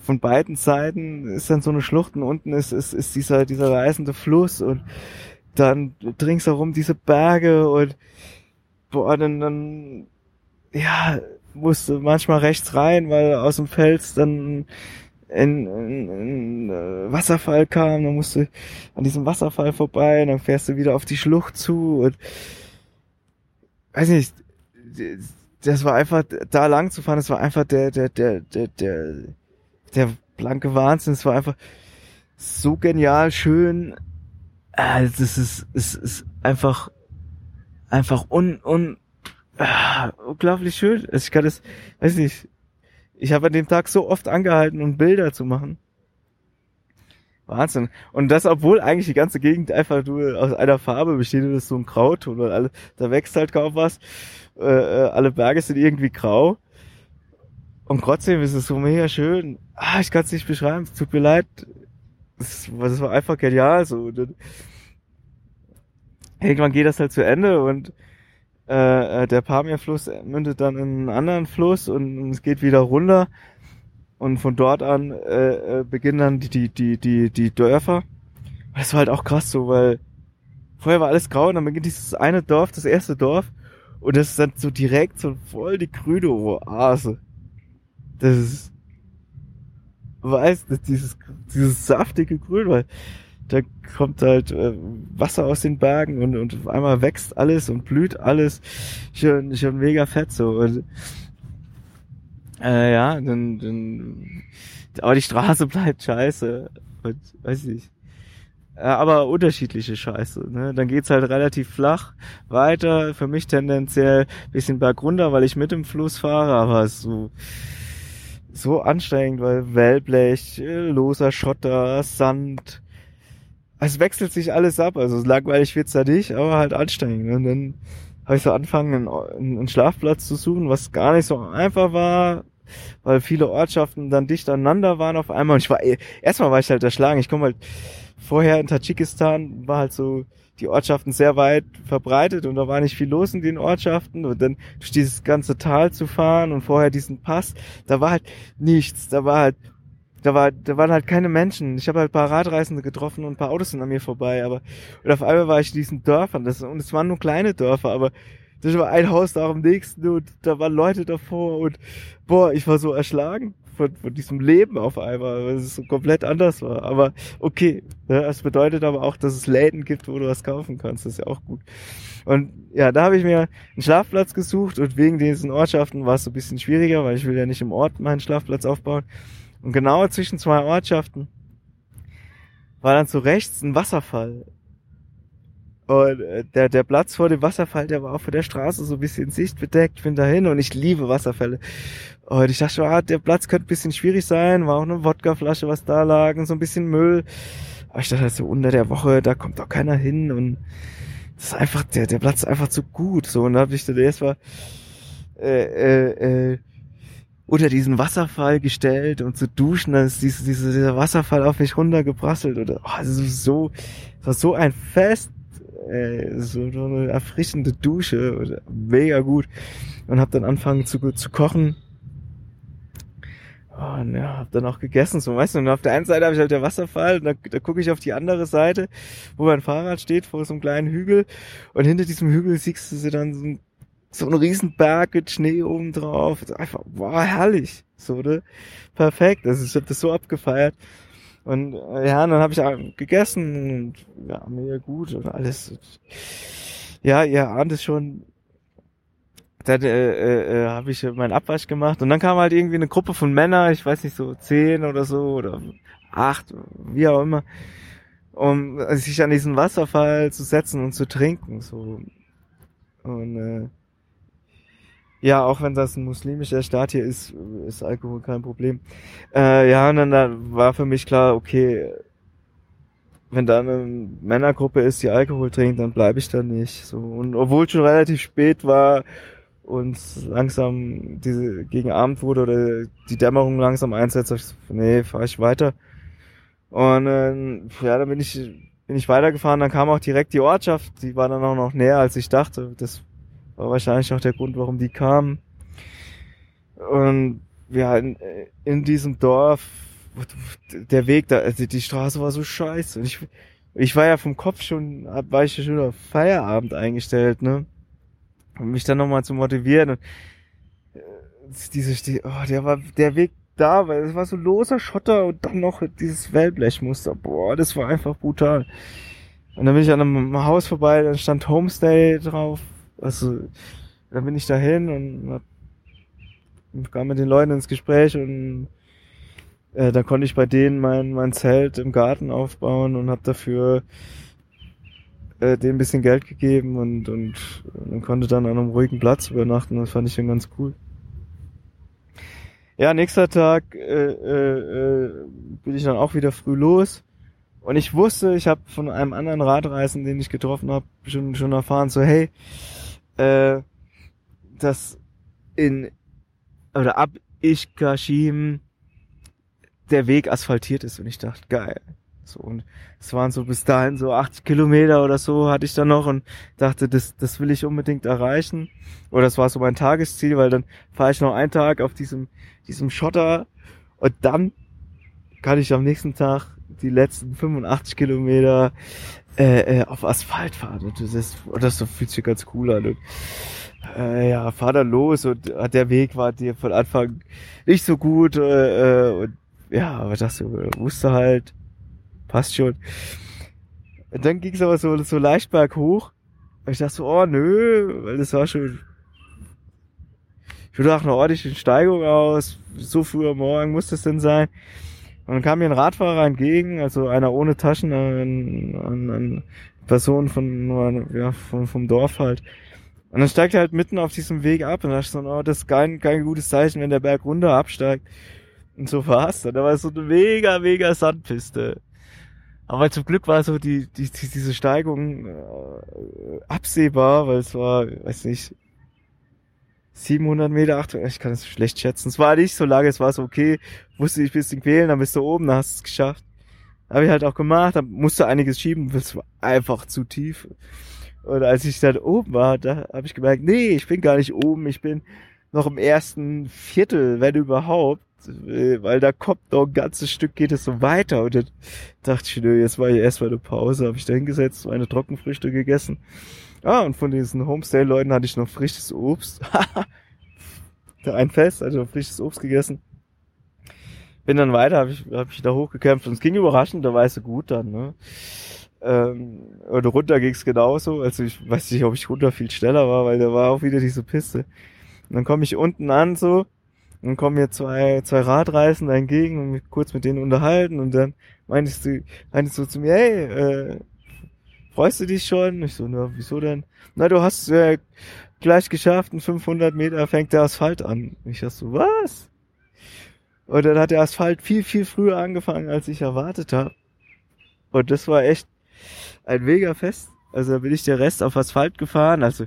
von beiden Seiten ist dann so eine Schlucht und unten ist, ist, ist dieser, dieser reißende Fluss und dann ringsherum diese Berge und boah, dann, dann, ja, musste manchmal rechts rein, weil aus dem Fels dann ein, ein, ein äh, Wasserfall kam, dann musst du an diesem Wasserfall vorbei und dann fährst du wieder auf die Schlucht zu und weiß nicht, das war einfach, da lang zu fahren, das war einfach der, der, der, der, der, der blanke Wahnsinn. Es war einfach so genial, schön. Äh, das ist, es ist einfach, einfach un, un, äh, unglaublich schön. Also ich kann das, weiß nicht, ich habe an dem Tag so oft angehalten, um Bilder zu machen. Wahnsinn. Und das, obwohl eigentlich die ganze Gegend einfach nur aus einer Farbe besteht, das ist so ein Grauton, weil alle, da wächst halt kaum was. Äh, äh alle Berge sind irgendwie grau. Und trotzdem ist es so mega schön. Ah, ich kann es nicht beschreiben, es tut mir leid. Das, das war einfach genial so. Und dann, irgendwann geht das halt zu Ende und äh, äh der Pamir-Fluss mündet dann in einen anderen Fluss und, und es geht wieder runter. Und von dort an äh, äh, beginnen dann die, die, die, die, die Dörfer. Das war halt auch krass so, weil vorher war alles grau und dann beginnt dieses eine Dorf, das erste Dorf. Und das ist dann so direkt so voll die grüne Oase. Das ist, weiß, das dieses, dieses saftige Grün, weil da kommt halt äh, Wasser aus den Bergen und, und auf einmal wächst alles und blüht alles. Schon, schon mega fett so. Und, äh, ja, dann, dann, aber die Straße bleibt scheiße. Und, weiß ich. Ja, aber unterschiedliche Scheiße. Ne? Dann geht's halt relativ flach weiter. Für mich tendenziell bisschen bergunter, weil ich mit im Fluss fahre, aber so so anstrengend, weil Wellblech, äh, loser Schotter, Sand. Es wechselt sich alles ab. Also langweilig wird's da nicht, aber halt anstrengend. Und dann habe ich so angefangen, einen, einen Schlafplatz zu suchen, was gar nicht so einfach war, weil viele Ortschaften dann dicht aneinander waren auf einmal. Und ich war, erstmal war ich halt erschlagen. Ich komme halt vorher in Tadschikistan, war halt so die Ortschaften sehr weit verbreitet und da war nicht viel los in den Ortschaften. Und dann durch dieses ganze Tal zu fahren und vorher diesen Pass, da war halt nichts, da war halt da war da waren halt keine Menschen. Ich habe halt ein paar Radreisende getroffen und ein paar Autos sind an mir vorbei, aber und auf einmal war ich in diesen Dörfern, das und es waren nur kleine Dörfer, aber das war ein Haus da am nächsten und da waren Leute davor und boah, ich war so erschlagen von, von diesem Leben auf einmal, weil es so komplett anders war. Aber okay, ne, das bedeutet aber auch, dass es Läden gibt, wo du was kaufen kannst. Das ist ja auch gut. Und ja, da habe ich mir einen Schlafplatz gesucht und wegen diesen Ortschaften war es so ein bisschen schwieriger, weil ich will ja nicht im Ort meinen Schlafplatz aufbauen. Und genau zwischen zwei Ortschaften war dann so rechts ein Wasserfall. Und äh, der, der Platz vor dem Wasserfall, der war auch von der Straße so ein bisschen sichtbedeckt. bin dahin und ich liebe Wasserfälle. Und ich dachte, ah, der Platz könnte ein bisschen schwierig sein. War auch eine Wodkaflasche, was da lag und so ein bisschen Müll. Aber ich dachte, so unter der Woche, da kommt doch keiner hin. Und das ist einfach, der, der Platz ist einfach zu gut. So, und da habe ich dann erstmal äh, äh, äh, unter diesen Wasserfall gestellt und zu duschen, dann ist diese, diese, dieser Wasserfall auf mich runtergeprasselt. Oder oh, das ist so, das war so ein Fest ey, so eine erfrischende Dusche, mega gut. Und hab dann angefangen zu, zu kochen. Und ja, hab dann auch gegessen, so weißt du, und auf der einen Seite habe ich halt der Wasserfall, und da, da gucke ich auf die andere Seite, wo mein Fahrrad steht, vor so einem kleinen Hügel, und hinter diesem Hügel siehst du dann so, ein, so einen riesen Berg mit Schnee oben drauf. Einfach, wow, herrlich. So, ne? Perfekt. Also ich habe das so abgefeiert. Und äh, ja, dann habe ich gegessen und ja, mega gut und alles. Ja, ihr ahnt es schon. Dann äh, äh, äh habe ich meinen Abwasch gemacht und dann kam halt irgendwie eine Gruppe von Männern, ich weiß nicht, so zehn oder so oder acht, wie auch immer, um sich an diesen Wasserfall zu setzen und zu trinken. so Und äh, ja, auch wenn das ein muslimischer Staat hier ist, ist Alkohol kein Problem. Äh, ja, und dann da war für mich klar, okay, wenn da eine Männergruppe ist, die Alkohol trinkt, dann bleibe ich da nicht. So und obwohl schon relativ spät war und langsam diese gegen Abend wurde oder die Dämmerung langsam einsetzt, ich so, nee, fahre ich weiter. Und äh, ja, dann bin ich bin ich weitergefahren. Dann kam auch direkt die Ortschaft, die war dann auch noch näher als ich dachte. Das war wahrscheinlich auch der Grund, warum die kamen. Und ja, in, in diesem Dorf, der Weg da, also die Straße war so scheiße. Und ich, ich war ja vom Kopf schon, war ich schon auf Feierabend eingestellt, ne? Um mich dann nochmal zu motivieren. Und äh, diese, oh, der war, der Weg da, weil es war so loser Schotter und dann noch dieses Wellblechmuster. Boah, das war einfach brutal. Und dann bin ich an einem Haus vorbei, da stand Homestay drauf, also, dann bin ich dahin und hab, kam mit den Leuten ins Gespräch und äh, da konnte ich bei denen mein, mein Zelt im Garten aufbauen und habe dafür äh, denen ein bisschen Geld gegeben und, und, und konnte dann an einem ruhigen Platz übernachten. Das fand ich dann ganz cool. Ja, nächster Tag äh, äh, äh, bin ich dann auch wieder früh los. Und ich wusste, ich habe von einem anderen Radreisen, den ich getroffen habe, schon, schon erfahren, so hey, äh, dass in oder ab Ishkashim der Weg asphaltiert ist und ich dachte, geil. So, und es waren so bis dahin so 80 Kilometer oder so hatte ich dann noch und dachte, das, das will ich unbedingt erreichen. Oder das war so mein Tagesziel, weil dann fahre ich noch einen Tag auf diesem, diesem Schotter und dann kann ich am nächsten Tag die letzten 85 Kilometer äh, äh, auf Asphalt fahren. Und das, ist, das fühlt sich ganz cool an. Und, äh, ja, fahr dann los und äh, der Weg war dir von Anfang nicht so gut. Äh, äh, und ja, aber das wusste halt, passt schon. Und dann ging es aber so, so leicht berghoch. Und ich dachte so, oh nö, weil das war schon ich würde nach einer ordentlichen Steigung aus, so früh am Morgen muss das denn sein. Und dann kam mir ein Radfahrer entgegen, also einer ohne Taschen, ein, ein, ein Person von, ja, vom, vom Dorf halt. Und dann steigt er halt mitten auf diesem Weg ab und da dachte so, oh, das ist kein, kein gutes Zeichen, wenn der Berg runter absteigt. Und so war's dann. Da war so eine mega, mega Sandpiste. Aber zum Glück war so die, die, die diese Steigung äh, absehbar, weil es war, weiß nicht, 700 Meter, 800, ich kann es schlecht schätzen. Es war nicht so lange, es war so okay, musste dich ein bisschen quälen, dann bist du oben, dann hast du es geschafft. Habe ich halt auch gemacht, dann musste einiges schieben, es war einfach zu tief. Und als ich dann oben war, da habe ich gemerkt, nee, ich bin gar nicht oben, ich bin noch im ersten Viertel, wenn überhaupt, weil da kommt noch ein ganzes Stück, geht es so weiter. Und dann dachte ich, nö, jetzt war hier erstmal eine Pause, habe ich da hingesetzt, meine Trockenfrüchte gegessen. Ah, und von diesen Homestay-Leuten hatte ich noch frisches Obst. ein Fest, also frisches Obst gegessen. Bin dann weiter, habe ich, hab ich da hochgekämpft und es ging überraschend, da war es so gut dann, ne? Ähm, und runter ging es genauso. Also ich weiß nicht, ob ich runter viel schneller war, weil da war auch wieder diese Piste. Und dann komme ich unten an so und kommen mir zwei, zwei Radreisende entgegen und mich kurz mit denen unterhalten und dann meintest du, meintest du zu mir, hey, äh, freust du dich schon? Ich so, na, wieso denn? Na, du hast äh, gleich geschafft, in 500 Meter fängt der Asphalt an. Ich dachte so, was? Und dann hat der Asphalt viel, viel früher angefangen, als ich erwartet habe. Und das war echt ein mega Fest. Also da bin ich der Rest auf Asphalt gefahren. Also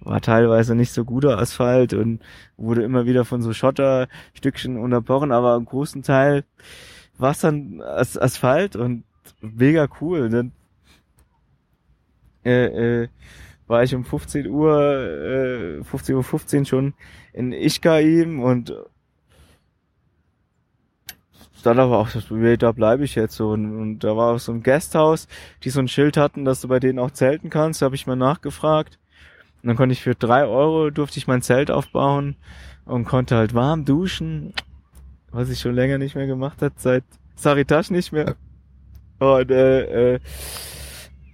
war teilweise nicht so guter Asphalt und wurde immer wieder von so Schotterstückchen unterbrochen, aber im großen Teil war es dann As Asphalt und mega cool. Dann äh, äh, war ich um 15 Uhr, äh, 15.15 Uhr 15 schon in Ischkaim und dann aber auch da bleibe ich jetzt so. Und, und da war auch so ein Gasthaus, die so ein Schild hatten, dass du bei denen auch zelten kannst. Da habe ich mal nachgefragt. Und dann konnte ich für drei Euro durfte ich mein Zelt aufbauen und konnte halt warm duschen, was ich schon länger nicht mehr gemacht hat, seit Saritasch nicht mehr. Und äh, äh,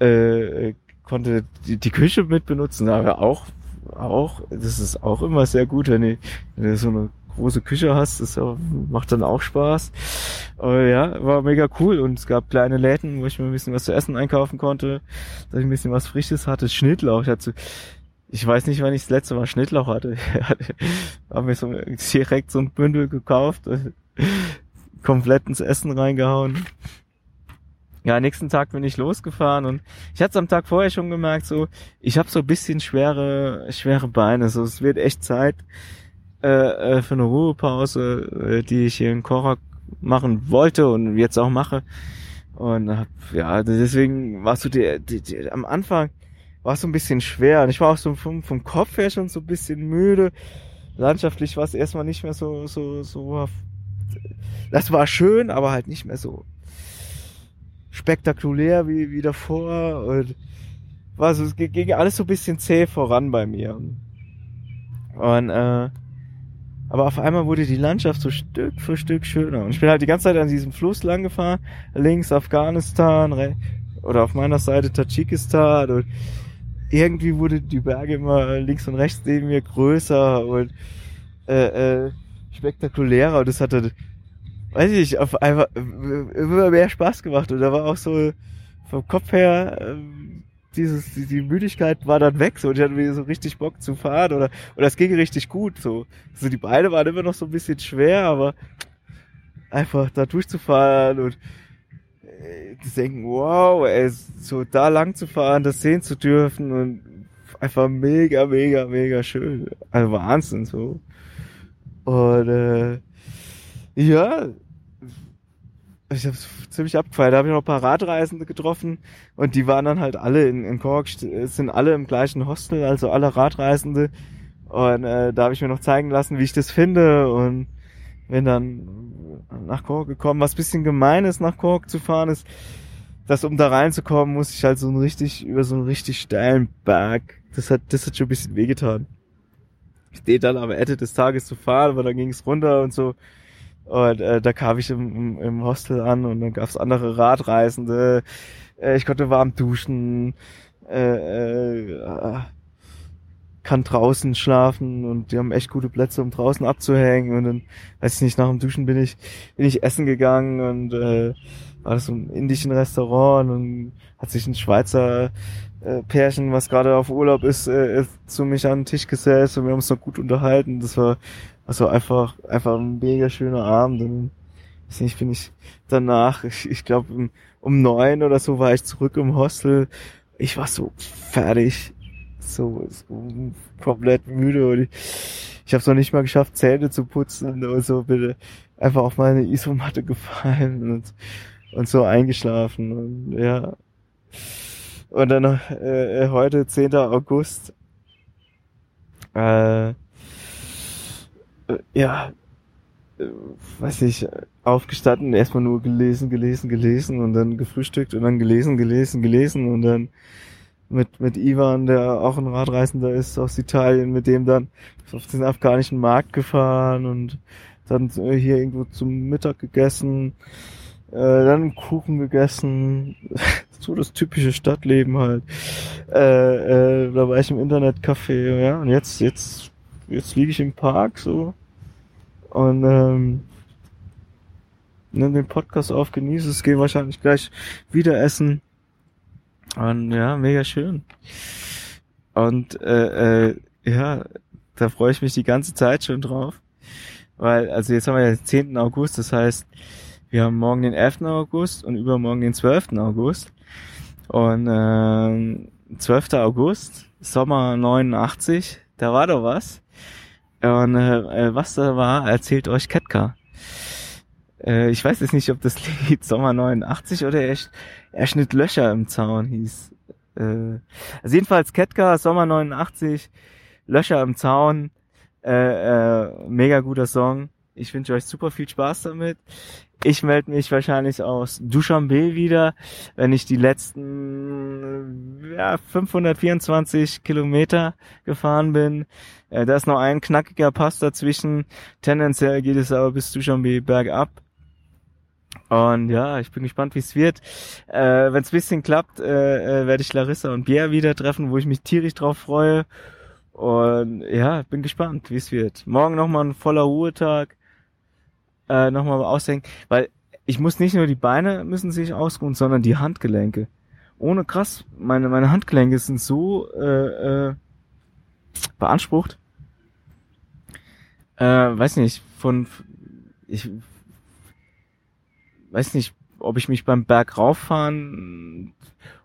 äh, konnte die, die Küche mit benutzen, aber auch auch, das ist auch immer sehr gut, wenn du, wenn du so eine große Küche hast, das macht dann auch Spaß. Aber ja, war mega cool und es gab kleine Läden, wo ich mir ein bisschen was zu essen einkaufen konnte, dass ich ein bisschen was Frisches hatte. Schnittlauch, hatte ich weiß nicht, wann ich das letzte Mal Schnittlauch hatte. habe mir so direkt so ein Bündel gekauft, komplett ins Essen reingehauen. Ja, nächsten Tag bin ich losgefahren und ich hatte es am Tag vorher schon gemerkt, so ich habe so ein bisschen schwere schwere Beine, so es wird echt Zeit äh, äh, für eine Ruhepause, äh, die ich hier in Korak machen wollte und jetzt auch mache. Und hab, ja, deswegen warst du dir die, die, am Anfang war es so ein bisschen schwer. Und ich war auch so vom, vom Kopf her schon so ein bisschen müde. Landschaftlich war es erstmal nicht mehr so, so, so. Das war schön, aber halt nicht mehr so spektakulär wie, wie davor. Und war so, es ging alles so ein bisschen zäh voran bei mir. Und äh, aber auf einmal wurde die Landschaft so Stück für Stück schöner. Und ich bin halt die ganze Zeit an diesem Fluss lang gefahren. Links Afghanistan, oder auf meiner Seite Tadschikistan. Und irgendwie wurde die Berge immer links und rechts neben mir größer und äh, äh, spektakulärer. Und das hatte, weiß ich nicht, auf einmal immer mehr Spaß gemacht. Und da war auch so vom Kopf her... Ähm, dieses, die, die Müdigkeit war dann weg, so, und ich hatte wieder so richtig Bock zu fahren, oder, oder es ging richtig gut, so. Also die Beine waren immer noch so ein bisschen schwer, aber einfach da durchzufahren und äh, zu denken, wow, ey, so da lang zu fahren, das sehen zu dürfen und einfach mega, mega, mega schön. Also Wahnsinn, so. Und, äh, ja, ich hab's ziemlich abgefeiert. Da habe ich noch ein paar Radreisende getroffen und die waren dann halt alle in, in Kork, sind alle im gleichen Hostel, also alle Radreisende. Und äh, da habe ich mir noch zeigen lassen, wie ich das finde und bin dann nach Kork gekommen. Was bisschen gemein ist, nach Kork zu fahren, ist, dass um da reinzukommen, muss ich halt so ein richtig, über so einen richtig steilen Berg. Das hat, das hat schon ein bisschen wehgetan. Ich stehe dann am Ende des Tages zu fahren, aber dann ging es runter und so. Und äh, da kam ich im, im, im Hostel an und dann gab's andere Radreisende. Äh, ich konnte warm duschen. Äh, äh, kann draußen schlafen und die haben echt gute Plätze, um draußen abzuhängen. Und dann, weiß ich nicht, nach dem Duschen bin ich, bin ich essen gegangen und äh, war das so ein indischen Restaurant und hat sich ein Schweizer äh, Pärchen, was gerade auf Urlaub ist, äh, zu mich an den Tisch gesetzt und wir haben uns noch gut unterhalten. Das war also einfach, einfach ein mega schöner Abend. Und weiß nicht, bin ich danach, ich, ich glaube um neun oder so war ich zurück im Hostel. Ich war so fertig, so, so komplett müde und ich, ich habe es noch nicht mal geschafft, Zähne zu putzen und so bitte einfach auf meine Isomatte gefallen und, und so eingeschlafen und ja. Und dann äh, heute, 10. August, äh, ja, äh, weiß ich, aufgestanden, erstmal nur gelesen, gelesen, gelesen und dann gefrühstückt und dann gelesen, gelesen, gelesen und dann mit, mit Ivan, der auch ein Radreisender ist aus Italien, mit dem dann auf den afghanischen Markt gefahren und dann hier irgendwo zum Mittag gegessen, äh, dann Kuchen gegessen, so das typische Stadtleben halt. Äh, äh, da war ich im Internetcafé, ja, und jetzt, jetzt, jetzt liege ich im Park so und ähm, nimm den Podcast auf, genieße es, gehe wahrscheinlich gleich wieder essen. Und ja, mega schön. Und äh, äh, ja, da freue ich mich die ganze Zeit schon drauf. Weil, also jetzt haben wir ja den 10. August, das heißt, wir haben morgen den 11. August und übermorgen den 12. August. Und äh, 12. August, Sommer 89, da war doch was. Und äh, äh, was da war, erzählt euch Ketka. Äh, ich weiß jetzt nicht, ob das Lied Sommer 89 oder er, er schnitt Löcher im Zaun hieß. Äh, also jedenfalls Ketka, Sommer 89, Löcher im Zaun, äh, äh, mega guter Song. Ich wünsche euch super viel Spaß damit. Ich melde mich wahrscheinlich aus Dushanbe wieder, wenn ich die letzten ja, 524 Kilometer gefahren bin. Äh, da ist noch ein knackiger Pass dazwischen. Tendenziell geht es aber bis Dushanbe bergab. Und ja, ich bin gespannt, wie es wird. Äh, wenn es bisschen klappt, äh, äh, werde ich Larissa und Pierre wieder treffen, wo ich mich tierisch drauf freue. Und ja, bin gespannt, wie es wird. Morgen nochmal ein voller Ruhetag äh, nochmal aushängen, weil ich muss nicht nur die Beine müssen sich ausruhen, sondern die Handgelenke. Ohne krass, meine, meine Handgelenke sind so äh, äh, beansprucht. Äh, weiß nicht, von ich weiß nicht, ob ich mich beim Berg rauffahren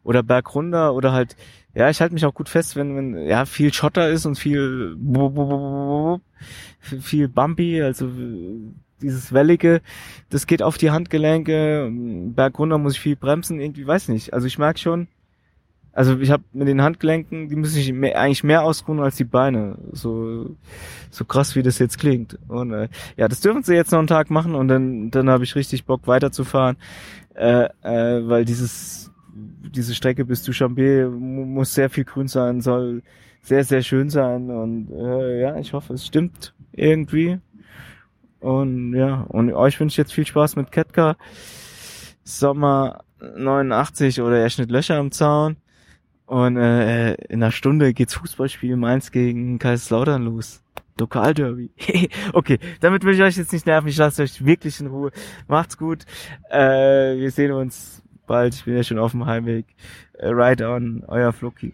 oder Berg runter oder halt, ja, ich halte mich auch gut fest, wenn, wenn ja viel Schotter ist und viel viel bumpy, also dieses Wellige, das geht auf die Handgelenke, Berg runter muss ich viel bremsen, irgendwie, weiß nicht. Also ich merke schon, also ich habe mit den Handgelenken, die müssen sich mehr, eigentlich mehr ausruhen als die Beine. So so krass wie das jetzt klingt. Und äh, ja, das dürfen sie jetzt noch einen Tag machen und dann dann habe ich richtig Bock weiterzufahren, äh, äh, weil dieses diese Strecke bis Duschanbe muss sehr viel grün sein, soll sehr sehr schön sein und äh, ja, ich hoffe, es stimmt irgendwie. Und ja, und euch wünsche ich jetzt viel Spaß mit Ketka. Sommer 89 oder er schnitt Löcher am Zaun. Und äh, in einer Stunde geht's Fußballspiel Mainz gegen Kaiserslautern los. Lokalderby. okay, damit will ich euch jetzt nicht nerven. Ich lasse euch wirklich in Ruhe. Macht's gut. Äh, wir sehen uns bald. Ich bin ja schon auf dem Heimweg. Äh, ride on, euer Floki.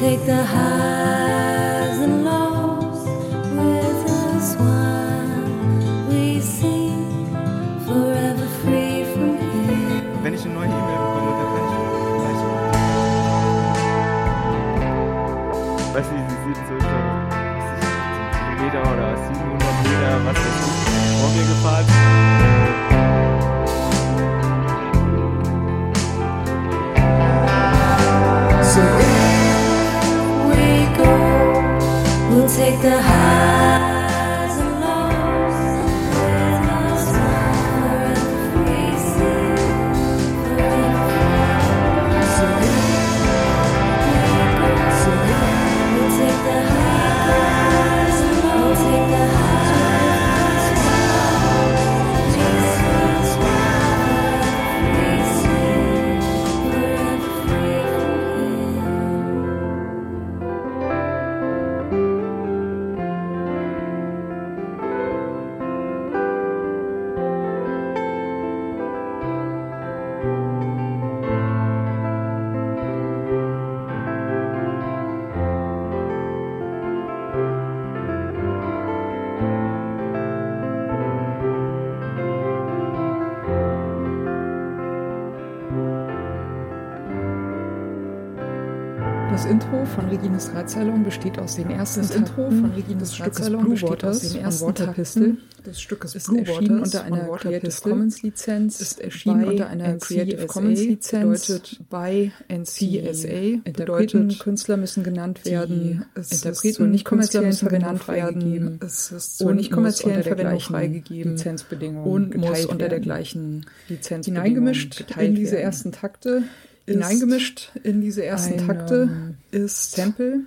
take the highs von Regines Ratsalon besteht aus den ersten Das Intro von Regines Blue besteht Waters aus den ersten Water Takten. Pistol des Stückes ist Blue erschienen Waters unter einer Creative Commons Lizenz, ist erschienen unter einer Creative Commons Lizenz, bedeutet bei NCSA, bedeutet Künstler müssen genannt werden, es Interpreten ist zur nicht kommerziellen Verwendung freigegeben. Es ist und nicht kommerziellen muss unter der Verwendung gleichen freigegeben Lizenzbedingungen und muss unter der gleichen Lizenzbedingungen Hineingemischt in diese werden. ersten Takte Hineingemischt in diese ersten Takte ist Sample,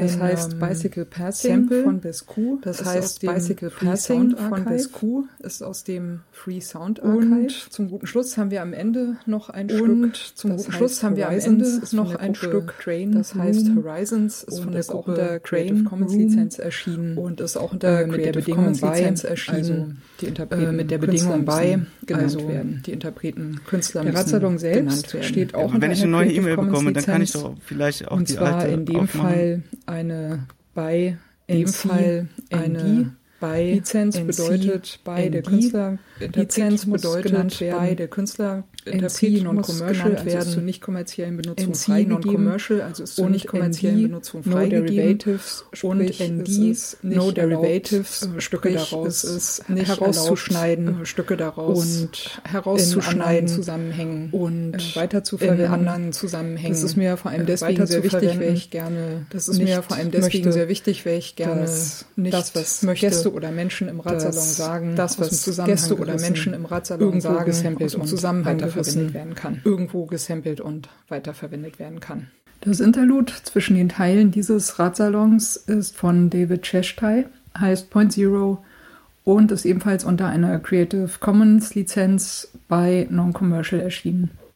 das heißt ähm, Bicycle Passing Sample von Bescu, das heißt Bicycle Passing von. Bescu ist aus dem Free Sound Archive. Und zum guten Schluss haben wir am Ende noch ein Und Stück. zum das guten heißt Schluss haben wir am Ende noch ein Stück Train das heißt Horizons ist und von der Gruppe unter Creative Train Commons Room Lizenz erschienen und ist auch unter äh, mit der Creative Bedingung Commons bei, Lizenz erschienen. also die Interpreten äh, mit der Bedingung bei, genannt also werden. die Interpreten Künstler der müssen Ratsalon selbst genannt werden. steht auch Ja, unter wenn ich eine neue E-Mail bekomme, dann kann ich doch vielleicht auch und die zwar alte in dem. Fall eine bei In dem Fall eine bei Lizenz bedeutet bei der. Künstler Lizenz muss bedeutet genannt werden. bei der Künstler NC Non-Commercial Non-Commercial also ist werden. zur nicht kommerziellen Benutzung NC freigegeben Non-Commercial, also ist zur und nicht kommerziellen Benutzung No freigegeben. Derivatives und sprich, ND es ist nicht No Derivatives äh, Stücke daraus es ist nicht herauszuschneiden äh, Stücke daraus und herauszuschneiden Zusammenhängen und äh, weiter zu in anderen Zusammenhängen. Das ist mir vor allem äh, deswegen sehr wichtig, weil ich gerne Das ist mir vor allem deswegen sehr wichtig, weil ich gerne nicht das, was Gäste oder Menschen im Ratsalon sagen, das, was Zusammenhang oder Menschen im irgendwo sagen, gesampelt aus dem und Zusammenhang weiterverwendet gerissen, werden kann. irgendwo gesampelt und weiterverwendet werden kann. Das Interlude zwischen den Teilen dieses Ratsalons ist von David Cheshtai, heißt Point Zero und ist ebenfalls unter einer Creative Commons Lizenz bei Non-Commercial erschienen.